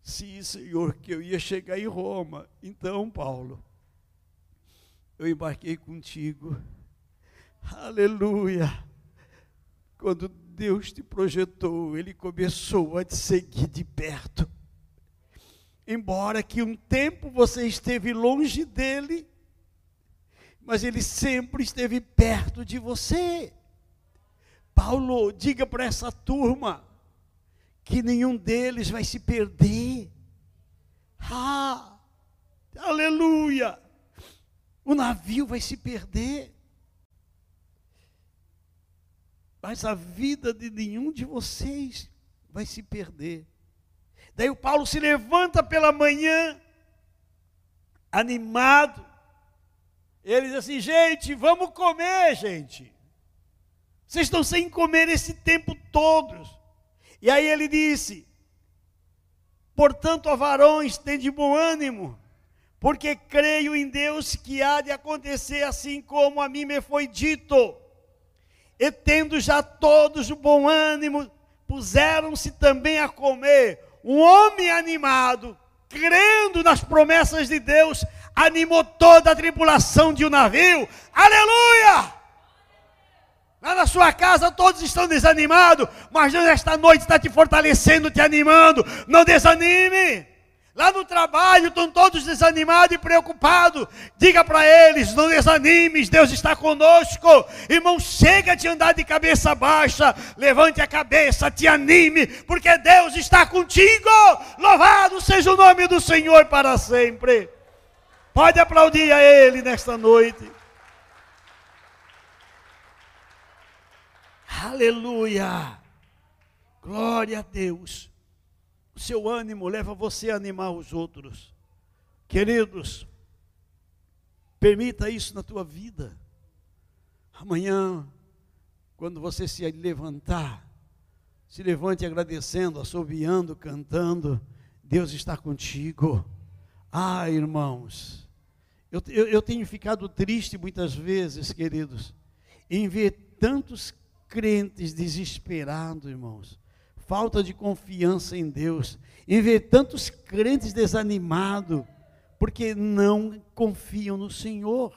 Sim, Senhor, que eu ia chegar em Roma. Então, Paulo, eu embarquei contigo. Aleluia. Quando Deus te projetou, Ele começou a te seguir de perto. Embora que um tempo você esteve longe dele, mas ele sempre esteve perto de você. Paulo, diga para essa turma que nenhum deles vai se perder. Ah, aleluia! O navio vai se perder, mas a vida de nenhum de vocês vai se perder. Daí o Paulo se levanta pela manhã, animado. Ele diz assim: gente, vamos comer, gente. Vocês estão sem comer esse tempo todos. E aí ele disse: Portanto, a varões, tem de bom ânimo, porque creio em Deus que há de acontecer assim como a mim me foi dito. E tendo já todos o bom ânimo, puseram-se também a comer. Um homem animado, crendo nas promessas de Deus, animou toda a tripulação de um navio. Aleluia! Lá na sua casa todos estão desanimados, mas Deus esta noite está te fortalecendo, te animando. Não desanime. Lá no trabalho estão todos desanimados e preocupados. Diga para eles: não desanimes, Deus está conosco. Irmão, chega de andar de cabeça baixa. Levante a cabeça, te anime, porque Deus está contigo. Louvado seja o nome do Senhor para sempre. Pode aplaudir a Ele nesta noite. Aleluia! Glória a Deus. Seu ânimo leva você a animar os outros. Queridos, permita isso na tua vida. Amanhã, quando você se levantar, se levante agradecendo, assobiando, cantando. Deus está contigo. Ah, irmãos, eu, eu, eu tenho ficado triste muitas vezes, queridos, em ver tantos crentes desesperados, irmãos. Falta de confiança em Deus. Em ver tantos crentes desanimados, porque não confiam no Senhor.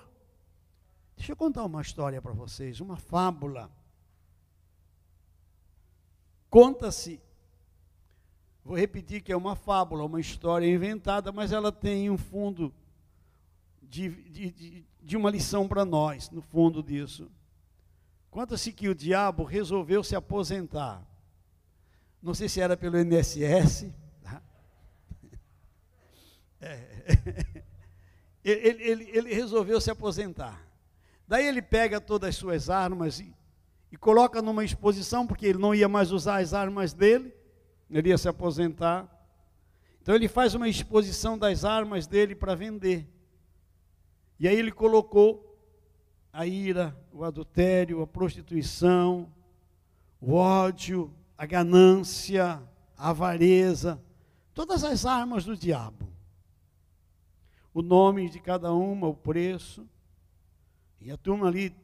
Deixa eu contar uma história para vocês, uma fábula. Conta-se, vou repetir que é uma fábula, uma história inventada, mas ela tem um fundo de, de, de, de uma lição para nós, no fundo disso. Conta-se que o diabo resolveu se aposentar. Não sei se era pelo INSS. Tá? É. Ele, ele, ele, resolveu se aposentar. Daí ele pega todas as suas armas e, e coloca numa exposição, porque ele não ia mais usar as armas dele, ele ia se aposentar. Então ele faz uma exposição das armas dele para vender. E aí ele colocou a ira, o adultério, a prostituição, o ódio, a ganância, a avareza, todas as armas do diabo. O nome de cada uma, o preço. E a turma ali,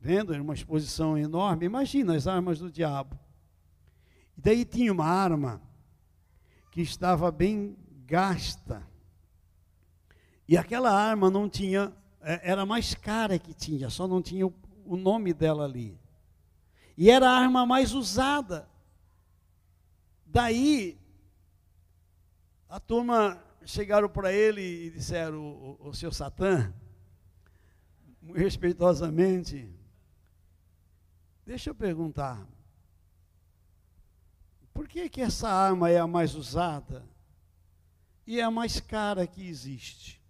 vendo, era uma exposição enorme, imagina as armas do diabo. E daí tinha uma arma que estava bem gasta. E aquela arma não tinha é, era mais cara que tinha, só não tinha o, o nome dela ali. E era a arma mais usada. Daí, a turma chegaram para ele e disseram, o, o seu Satã, respeitosamente, deixa eu perguntar, por que, que essa arma é a mais usada e é a mais cara que existe?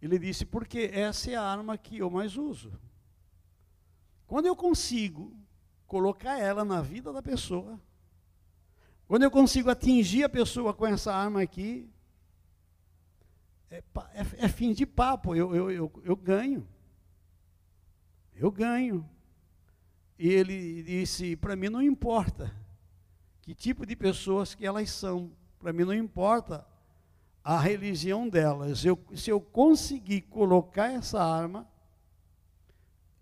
Ele disse: porque essa é a arma que eu mais uso. Quando eu consigo colocar ela na vida da pessoa, quando eu consigo atingir a pessoa com essa arma aqui, é, é, é fim de papo, eu, eu, eu, eu ganho. Eu ganho. E ele disse: para mim não importa que tipo de pessoas que elas são, para mim não importa a religião delas. Eu, se eu conseguir colocar essa arma,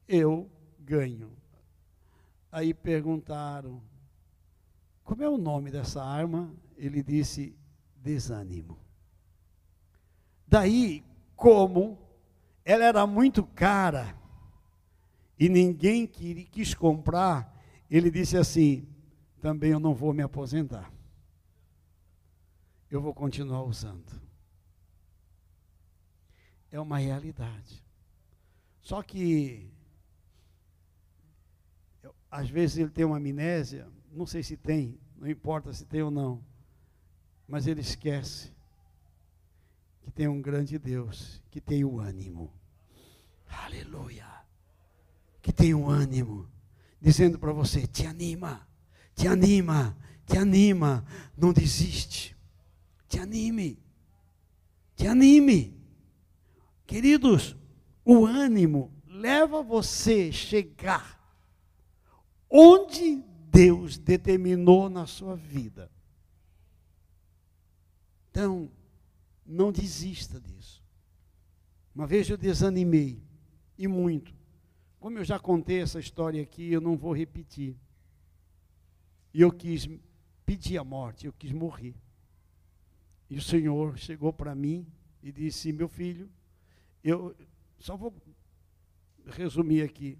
eu ganho. Aí perguntaram: como é o nome dessa arma? Ele disse: desânimo. Daí, como ela era muito cara e ninguém quis comprar, ele disse assim: também eu não vou me aposentar eu vou continuar usando. É uma realidade. Só que às vezes ele tem uma amnésia, não sei se tem, não importa se tem ou não, mas ele esquece que tem um grande Deus, que tem o ânimo. Aleluia. Que tem o ânimo, dizendo para você: te anima, te anima, te anima, não desiste. Te anime, te anime. Queridos, o ânimo leva você a chegar onde Deus determinou na sua vida. Então, não desista disso. Uma vez eu desanimei, e muito. Como eu já contei essa história aqui, eu não vou repetir. E eu quis pedir a morte, eu quis morrer. E o Senhor chegou para mim e disse: Meu filho, eu só vou resumir aqui.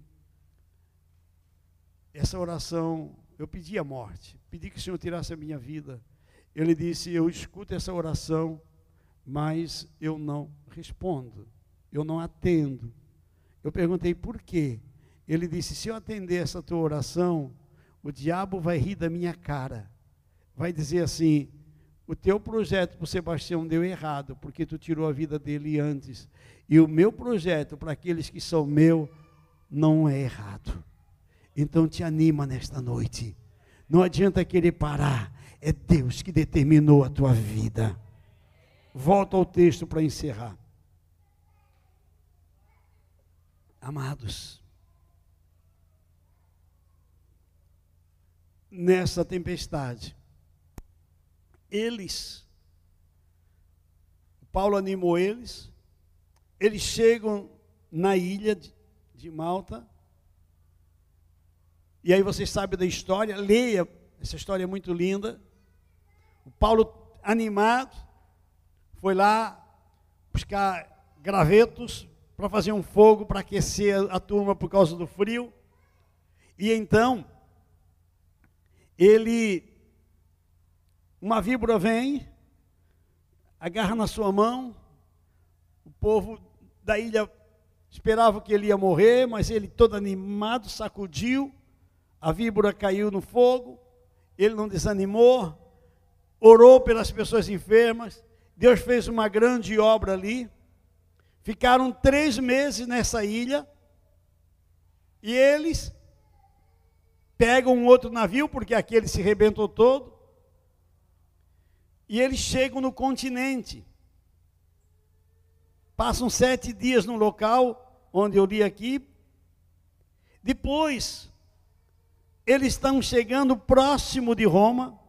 Essa oração, eu pedi a morte, pedi que o Senhor tirasse a minha vida. Ele disse: Eu escuto essa oração, mas eu não respondo, eu não atendo. Eu perguntei por quê. Ele disse: Se eu atender essa tua oração, o diabo vai rir da minha cara, vai dizer assim: o teu projeto para o Sebastião deu errado, porque tu tirou a vida dele antes. E o meu projeto para aqueles que são meu não é errado. Então te anima nesta noite. Não adianta querer parar. É Deus que determinou a tua vida. Volto ao texto para encerrar. Amados, nessa tempestade, eles, Paulo animou eles, eles chegam na ilha de Malta, e aí vocês sabem da história, leia, essa história é muito linda. O Paulo, animado, foi lá buscar gravetos para fazer um fogo para aquecer a, a turma por causa do frio. E então, ele uma víbora vem, agarra na sua mão, o povo da ilha esperava que ele ia morrer, mas ele todo animado sacudiu, a víbora caiu no fogo, ele não desanimou, orou pelas pessoas enfermas, Deus fez uma grande obra ali, ficaram três meses nessa ilha, e eles pegam um outro navio, porque aquele se rebentou todo, e eles chegam no continente. Passam sete dias no local onde eu li aqui. Depois, eles estão chegando próximo de Roma.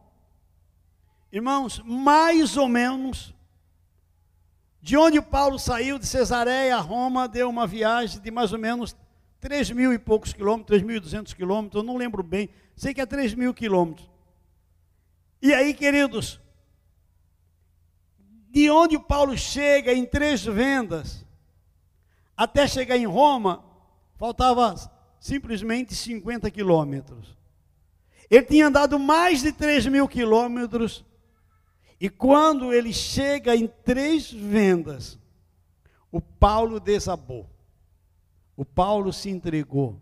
Irmãos, mais ou menos, de onde Paulo saiu, de Cesareia a Roma, deu uma viagem de mais ou menos três mil e poucos quilômetros, 3.200 quilômetros, eu não lembro bem, sei que é três mil quilômetros. E aí, queridos, de onde Paulo chega em três vendas, até chegar em Roma, faltava simplesmente 50 quilômetros. Ele tinha andado mais de 3 mil quilômetros, e quando ele chega em três vendas, o Paulo desabou, o Paulo se entregou,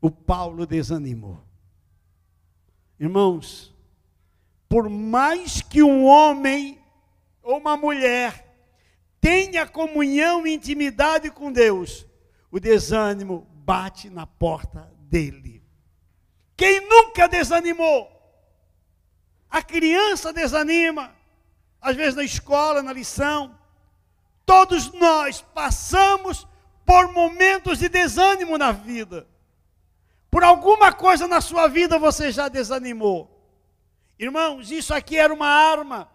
o Paulo desanimou. Irmãos, por mais que um homem ou uma mulher tenha comunhão e intimidade com Deus, o desânimo bate na porta dele. Quem nunca desanimou? A criança desanima, às vezes na escola, na lição. Todos nós passamos por momentos de desânimo na vida. Por alguma coisa na sua vida você já desanimou. Irmãos, isso aqui era uma arma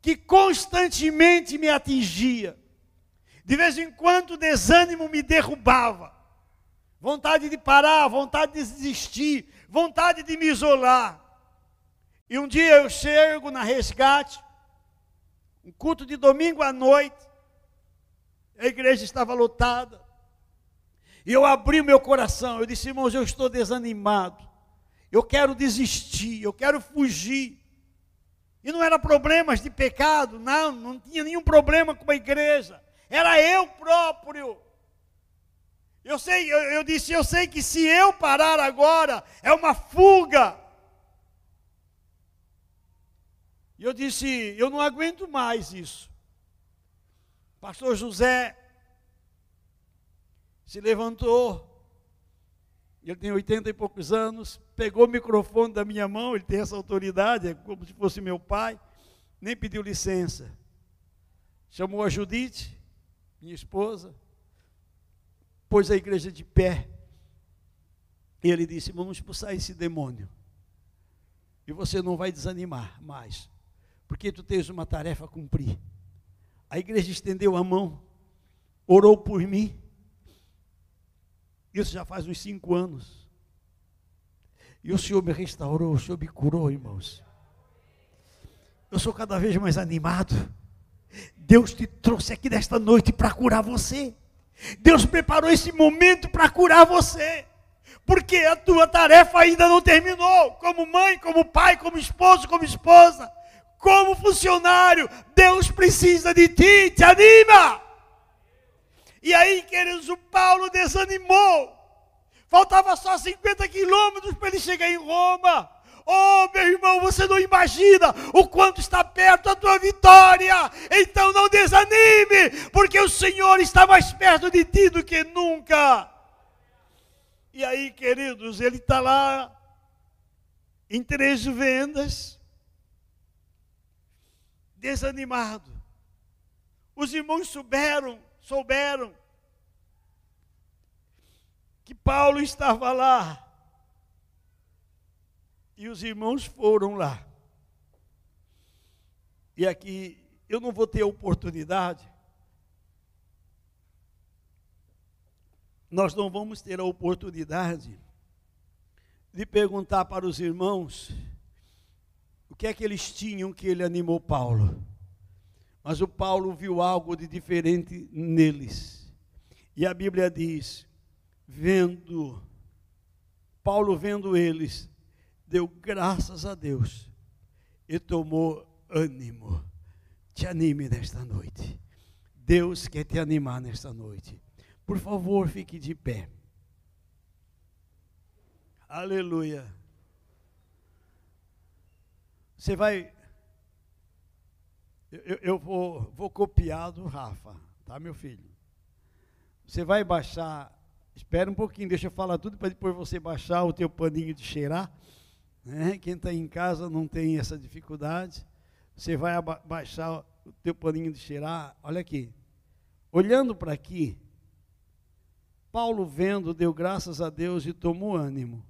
que constantemente me atingia. De vez em quando o desânimo me derrubava. Vontade de parar, vontade de desistir, vontade de me isolar. E um dia eu chego na resgate, um culto de domingo à noite, a igreja estava lotada. E eu abri o meu coração, eu disse, irmãos, eu estou desanimado. Eu quero desistir, eu quero fugir. E não era problemas de pecado, não, não tinha nenhum problema com a igreja. Era eu próprio. Eu sei, eu, eu disse, eu sei que se eu parar agora é uma fuga. E eu disse, eu não aguento mais isso. Pastor José se levantou, ele tem 80 e poucos anos, pegou o microfone da minha mão, ele tem essa autoridade, é como se fosse meu pai, nem pediu licença. Chamou a Judite, minha esposa, pôs a igreja de pé. E ele disse: Vamos expulsar esse demônio. E você não vai desanimar mais, porque tu tens uma tarefa a cumprir. A igreja estendeu a mão, orou por mim. Isso já faz uns cinco anos. E o Senhor me restaurou, o Senhor me curou, irmãos. Eu sou cada vez mais animado. Deus te trouxe aqui nesta noite para curar você. Deus preparou esse momento para curar você. Porque a tua tarefa ainda não terminou. Como mãe, como pai, como esposo, como esposa, como funcionário, Deus precisa de ti. Te anima. E aí, queridos, o Paulo desanimou. Faltava só 50 quilômetros para ele chegar em Roma. Oh, meu irmão, você não imagina o quanto está perto a tua vitória. Então não desanime, porque o Senhor está mais perto de ti do que nunca. E aí, queridos, ele está lá em três vendas, desanimado. Os irmãos souberam, souberam que Paulo estava lá. E os irmãos foram lá. E aqui eu não vou ter a oportunidade. Nós não vamos ter a oportunidade de perguntar para os irmãos o que é que eles tinham que ele animou Paulo. Mas o Paulo viu algo de diferente neles. E a Bíblia diz: vendo, Paulo vendo eles, deu graças a Deus e tomou ânimo. Te anime nesta noite. Deus quer te animar nesta noite. Por favor, fique de pé. Aleluia. Você vai. Eu, eu vou, vou copiar do Rafa, tá, meu filho? Você vai baixar. Espera um pouquinho, deixa eu falar tudo para depois você baixar o teu paninho de cheirar. Né? Quem está em casa não tem essa dificuldade. Você vai baixar o teu paninho de cheirar. Olha aqui. Olhando para aqui, Paulo vendo, deu graças a Deus e tomou ânimo.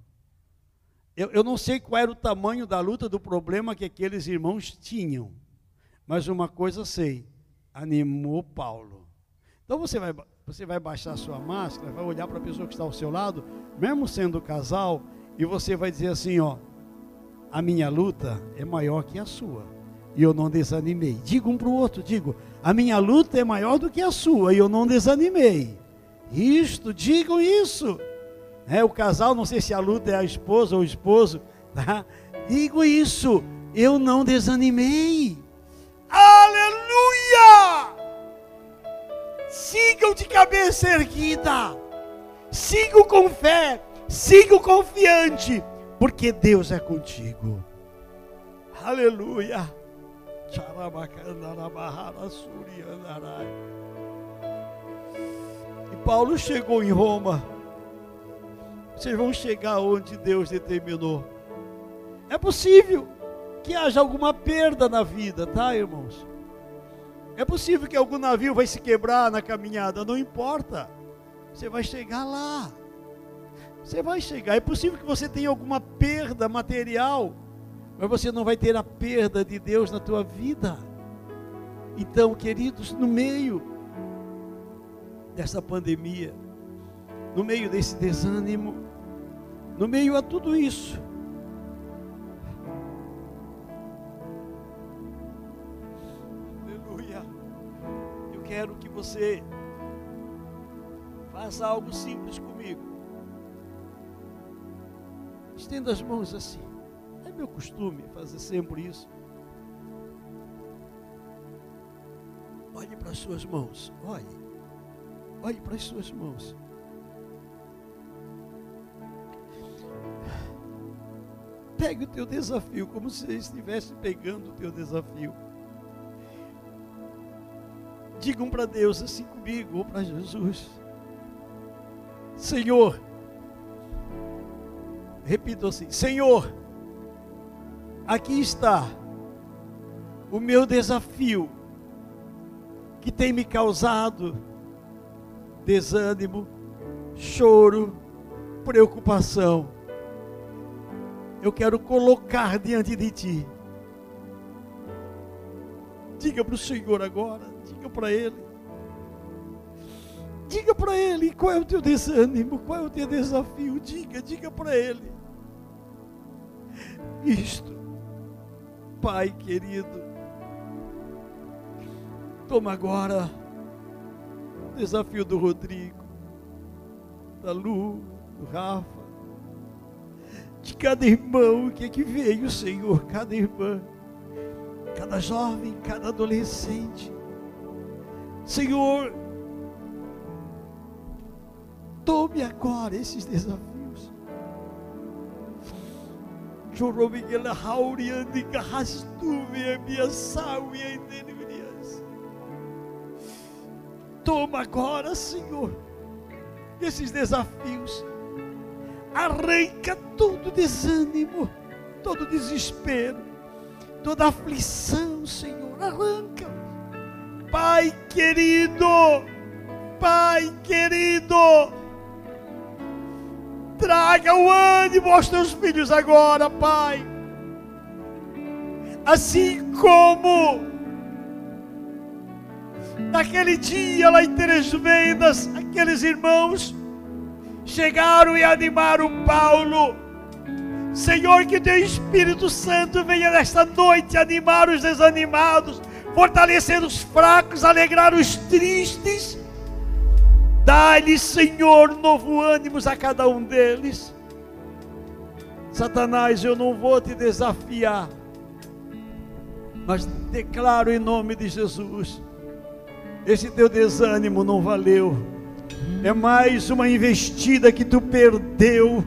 Eu, eu não sei qual era o tamanho da luta, do problema que aqueles irmãos tinham. Mas uma coisa sei, animou Paulo. Então você vai, você vai baixar sua máscara, vai olhar para a pessoa que está ao seu lado, mesmo sendo casal, e você vai dizer assim, ó, a minha luta é maior que a sua. E eu não desanimei. Digo um para o outro, digo, a minha luta é maior do que a sua, e eu não desanimei. Isto, digam isso. É, o casal, não sei se a luta é a esposa ou o esposo, tá? Digo isso, eu não desanimei. Aleluia! Sigam de cabeça erguida, sigam com fé, sigam confiante, porque Deus é contigo. Aleluia! E Paulo chegou em Roma. Vocês vão chegar onde Deus determinou. É possível que haja alguma perda na vida, tá, irmãos? É possível que algum navio vai se quebrar na caminhada, não importa. Você vai chegar lá. Você vai chegar. É possível que você tenha alguma perda material, mas você não vai ter a perda de Deus na tua vida. Então, queridos, no meio dessa pandemia, no meio desse desânimo, no meio a tudo isso, quero que você faça algo simples comigo. Estenda as mãos assim. É meu costume fazer sempre isso. Olhe para as suas mãos. Olhe. Olhe para as suas mãos. Pegue o teu desafio como se estivesse pegando o teu desafio. Digam para Deus assim comigo ou para Jesus. Senhor, repito assim: Senhor, aqui está o meu desafio que tem me causado desânimo, choro, preocupação. Eu quero colocar diante de Ti. Diga para o Senhor agora, diga para Ele. Diga para Ele qual é o teu desânimo, qual é o teu desafio. Diga, diga para Ele. Isto, Pai querido, toma agora o desafio do Rodrigo, da Lu, do Rafa, de cada irmão que aqui veio, Senhor, cada irmã, cada jovem, cada adolescente. Senhor, tome agora esses desafios. Toma agora, Senhor, esses desafios. Arranca todo desânimo, todo desespero, toda aflição, Senhor. Arranca. Pai querido, Pai querido, traga o ânimo aos teus filhos agora, Pai. Assim como Naquele dia lá em Três Vendas, aqueles irmãos chegaram e animaram Paulo. Senhor, que teu Espírito Santo venha nesta noite animar os desanimados, fortalecer os fracos, alegrar os tristes. Dá-lhes, Senhor, novo ânimo a cada um deles. Satanás, eu não vou te desafiar, mas declaro em nome de Jesus esse teu desânimo não valeu. É mais uma investida que tu perdeu.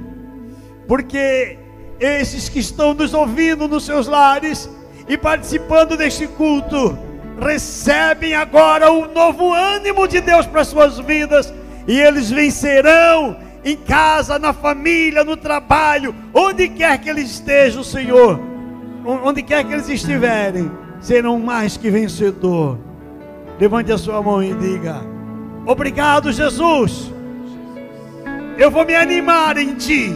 Porque esses que estão nos ouvindo nos seus lares e participando deste culto, recebem agora um novo ânimo de Deus para suas vidas, e eles vencerão em casa, na família, no trabalho, onde quer que eles estejam, Senhor, onde quer que eles estiverem, serão mais que vencedor. Levante a sua mão e diga: Obrigado, Jesus. Eu vou me animar em Ti.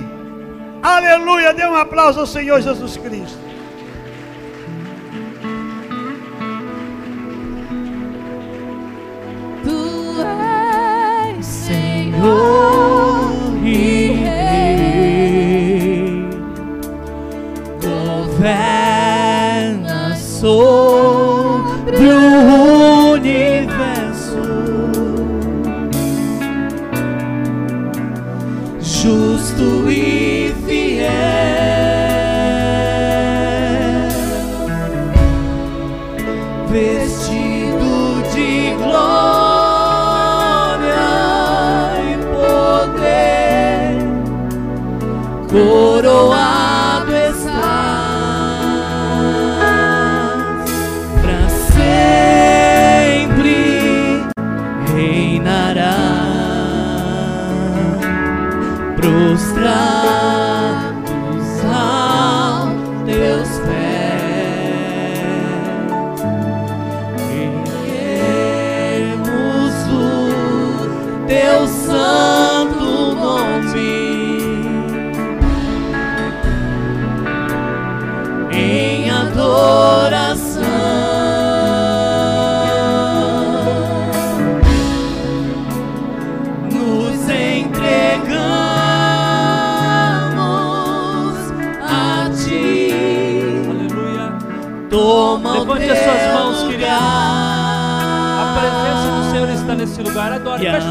Aleluia. Dê um aplauso ao Senhor Jesus Cristo.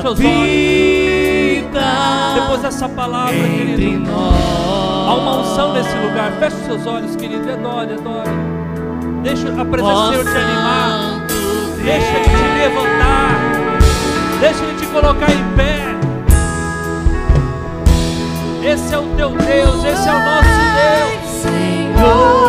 Seus olhos. Depois dessa palavra, querido. nós. Há uma unção nesse lugar. Feche seus olhos, querido. Adore, adore. Deixa a presença do Senhor te animar. Deixa Ele te levantar. Deixa Ele te colocar em pé. Esse é o teu Deus, esse é o nosso Deus. Senhor.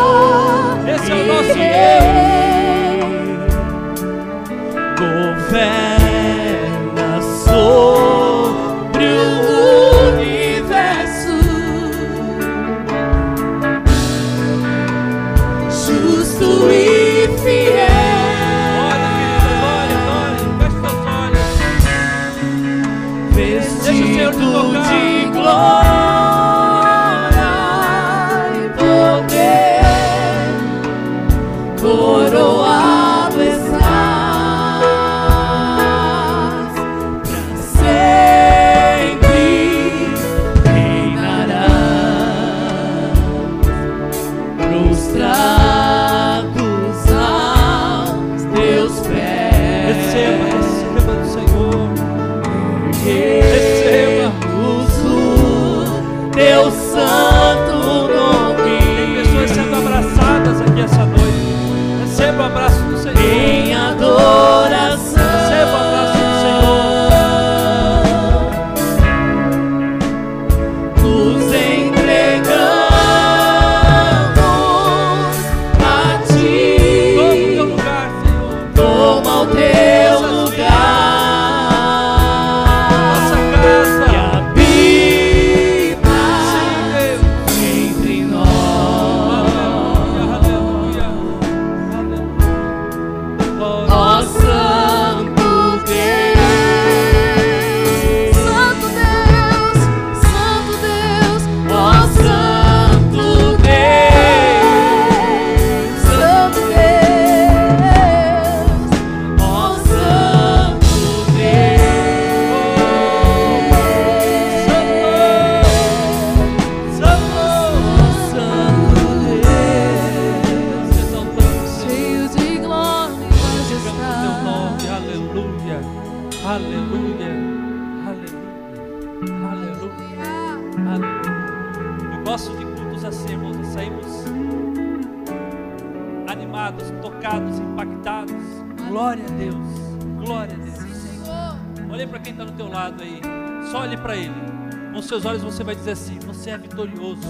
Vai dizer assim: Você é vitorioso.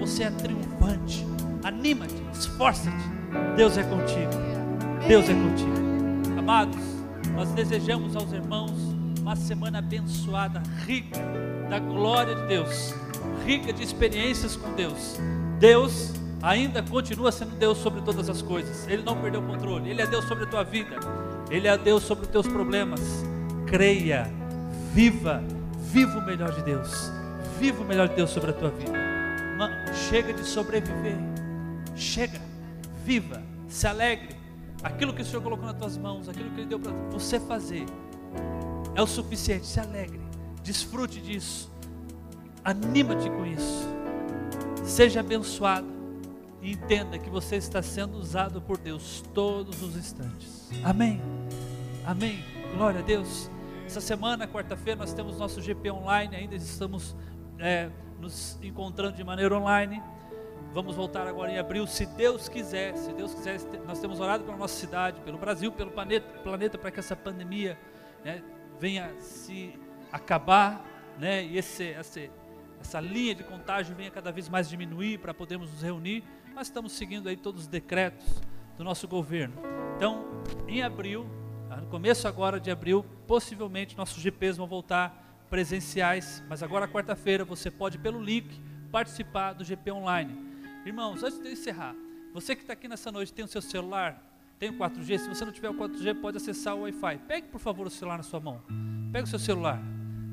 Você é triunfante. Anima-te, esforça-te. Deus é contigo. Deus é contigo. Amados, nós desejamos aos irmãos uma semana abençoada, rica da glória de Deus, rica de experiências com Deus. Deus ainda continua sendo Deus sobre todas as coisas. Ele não perdeu o controle. Ele é Deus sobre a tua vida. Ele é Deus sobre os teus problemas. Creia, viva, viva o melhor de Deus. Viva o melhor de Deus sobre a tua vida. Não, chega de sobreviver. Chega, viva, se alegre. Aquilo que o Senhor colocou nas tuas mãos, aquilo que Ele deu para você fazer, é o suficiente. Se alegre, desfrute disso, anima-te com isso. Seja abençoado e entenda que você está sendo usado por Deus todos os instantes. Amém. Amém. Glória a Deus. Essa semana, quarta-feira, nós temos nosso GP online. Ainda estamos é, nos encontrando de maneira online. Vamos voltar agora em abril, se Deus quiser. Se Deus quiser, nós temos orado pela nossa cidade, pelo Brasil, pelo planeta, planeta para que essa pandemia né, venha se acabar, né, e esse, esse, essa linha de contágio venha cada vez mais diminuir para podermos nos reunir. Nós estamos seguindo aí todos os decretos do nosso governo. Então, em abril, tá, no começo agora de abril, possivelmente nossos GPs vão voltar presenciais, mas agora quarta-feira você pode pelo link participar do GP online. Irmãos, antes de encerrar, você que está aqui nessa noite tem o seu celular, tem o 4G, se você não tiver o 4G, pode acessar o Wi-Fi. Pegue por favor o celular na sua mão. Pegue o seu celular.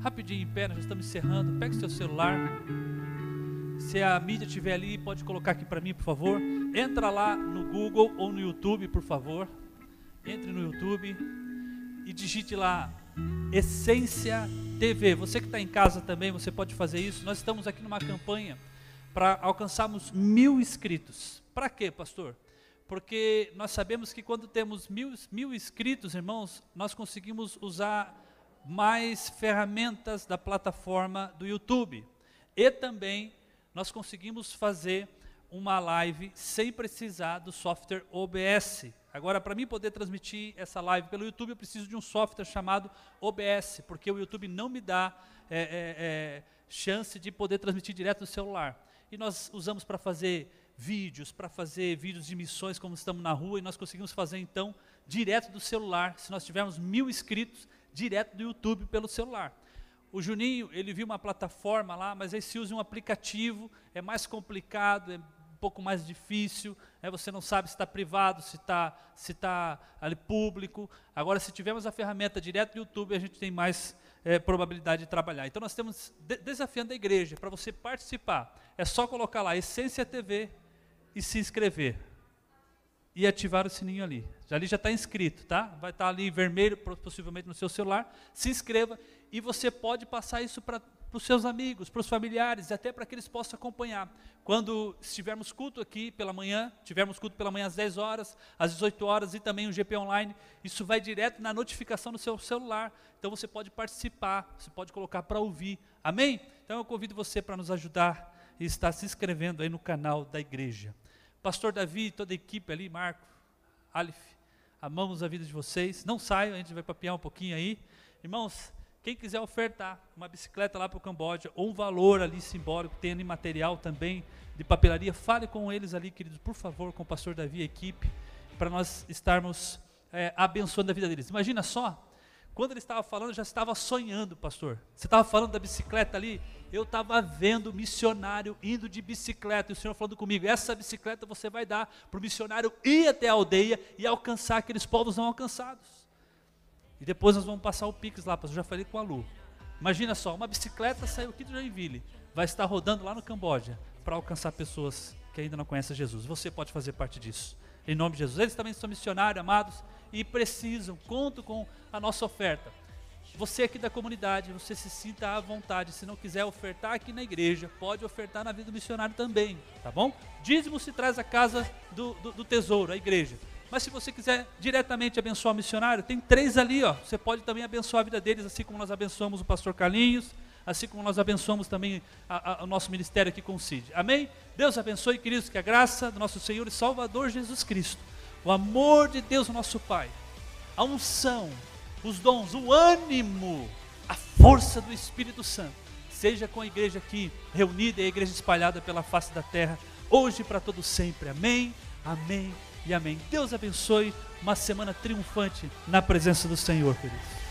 Rapidinho em pé, nós já estamos encerrando. Pegue o seu celular. Se a mídia estiver ali, pode colocar aqui para mim, por favor. Entra lá no Google ou no YouTube, por favor. Entre no YouTube e digite lá Essência TV. Você que está em casa também, você pode fazer isso. Nós estamos aqui numa campanha para alcançarmos mil inscritos. Para quê, pastor? Porque nós sabemos que quando temos mil, mil inscritos, irmãos, nós conseguimos usar mais ferramentas da plataforma do YouTube. E também nós conseguimos fazer uma live sem precisar do software OBS. Agora, para mim poder transmitir essa live pelo YouTube, eu preciso de um software chamado OBS, porque o YouTube não me dá é, é, é, chance de poder transmitir direto no celular. E nós usamos para fazer vídeos, para fazer vídeos de missões, como estamos na rua, e nós conseguimos fazer então direto do celular. Se nós tivermos mil inscritos, direto do YouTube pelo celular. O Juninho, ele viu uma plataforma lá, mas aí se usa um aplicativo, é mais complicado, é pouco mais difícil, né? você não sabe se está privado, se está se tá ali público. Agora, se tivermos a ferramenta direto do YouTube, a gente tem mais é, probabilidade de trabalhar. Então, nós temos de desafiando a igreja, para você participar, é só colocar lá Essência TV e se inscrever. E ativar o sininho ali. Ali já está inscrito, tá? Vai estar tá ali vermelho, possivelmente no seu celular. Se inscreva e você pode passar isso para os seus amigos, para os familiares, até para que eles possam acompanhar. Quando estivermos culto aqui pela manhã, tivermos culto pela manhã às 10 horas, às 18 horas e também o GP Online, isso vai direto na notificação no seu celular. Então você pode participar, você pode colocar para ouvir. Amém? Então eu convido você para nos ajudar e estar se inscrevendo aí no canal da igreja. Pastor Davi, toda a equipe ali, Marco, Alif, amamos a vida de vocês. Não saiam, a gente vai papiar um pouquinho aí. Irmãos, quem quiser ofertar uma bicicleta lá para o Camboja, ou um valor ali simbólico, ali material também de papelaria, fale com eles ali, queridos, por favor, com o pastor Davi e a equipe, para nós estarmos é, abençoando a vida deles. Imagina só, quando ele estava falando, já estava sonhando, pastor. Você estava falando da bicicleta ali, eu estava vendo missionário indo de bicicleta, e o Senhor falando comigo, essa bicicleta você vai dar para o missionário ir até a aldeia e alcançar aqueles povos não alcançados. E depois nós vamos passar o Pix lá, pastor, já falei com a Lu. Imagina só, uma bicicleta saiu aqui do Joinville, vai estar rodando lá no Camboja para alcançar pessoas que ainda não conhecem Jesus. Você pode fazer parte disso. Em nome de Jesus. Eles também são missionários, amados e precisam, conto com a nossa oferta. Você aqui da comunidade, você se sinta à vontade. Se não quiser ofertar aqui na igreja, pode ofertar na vida do missionário também, tá bom? Dízimo se traz a casa do, do, do tesouro, a igreja. Mas se você quiser diretamente abençoar o missionário, tem três ali, ó. Você pode também abençoar a vida deles, assim como nós abençoamos o pastor Carlinhos, assim como nós abençoamos também a, a, o nosso ministério aqui com o CID. Amém? Deus abençoe, queridos, que a graça do nosso Senhor e Salvador Jesus Cristo o amor de Deus, nosso Pai, a unção, os dons, o ânimo, a força do Espírito Santo, seja com a igreja aqui reunida e a igreja espalhada pela face da terra, hoje e para todo sempre. Amém, amém e amém. Deus abençoe uma semana triunfante na presença do Senhor, queridos.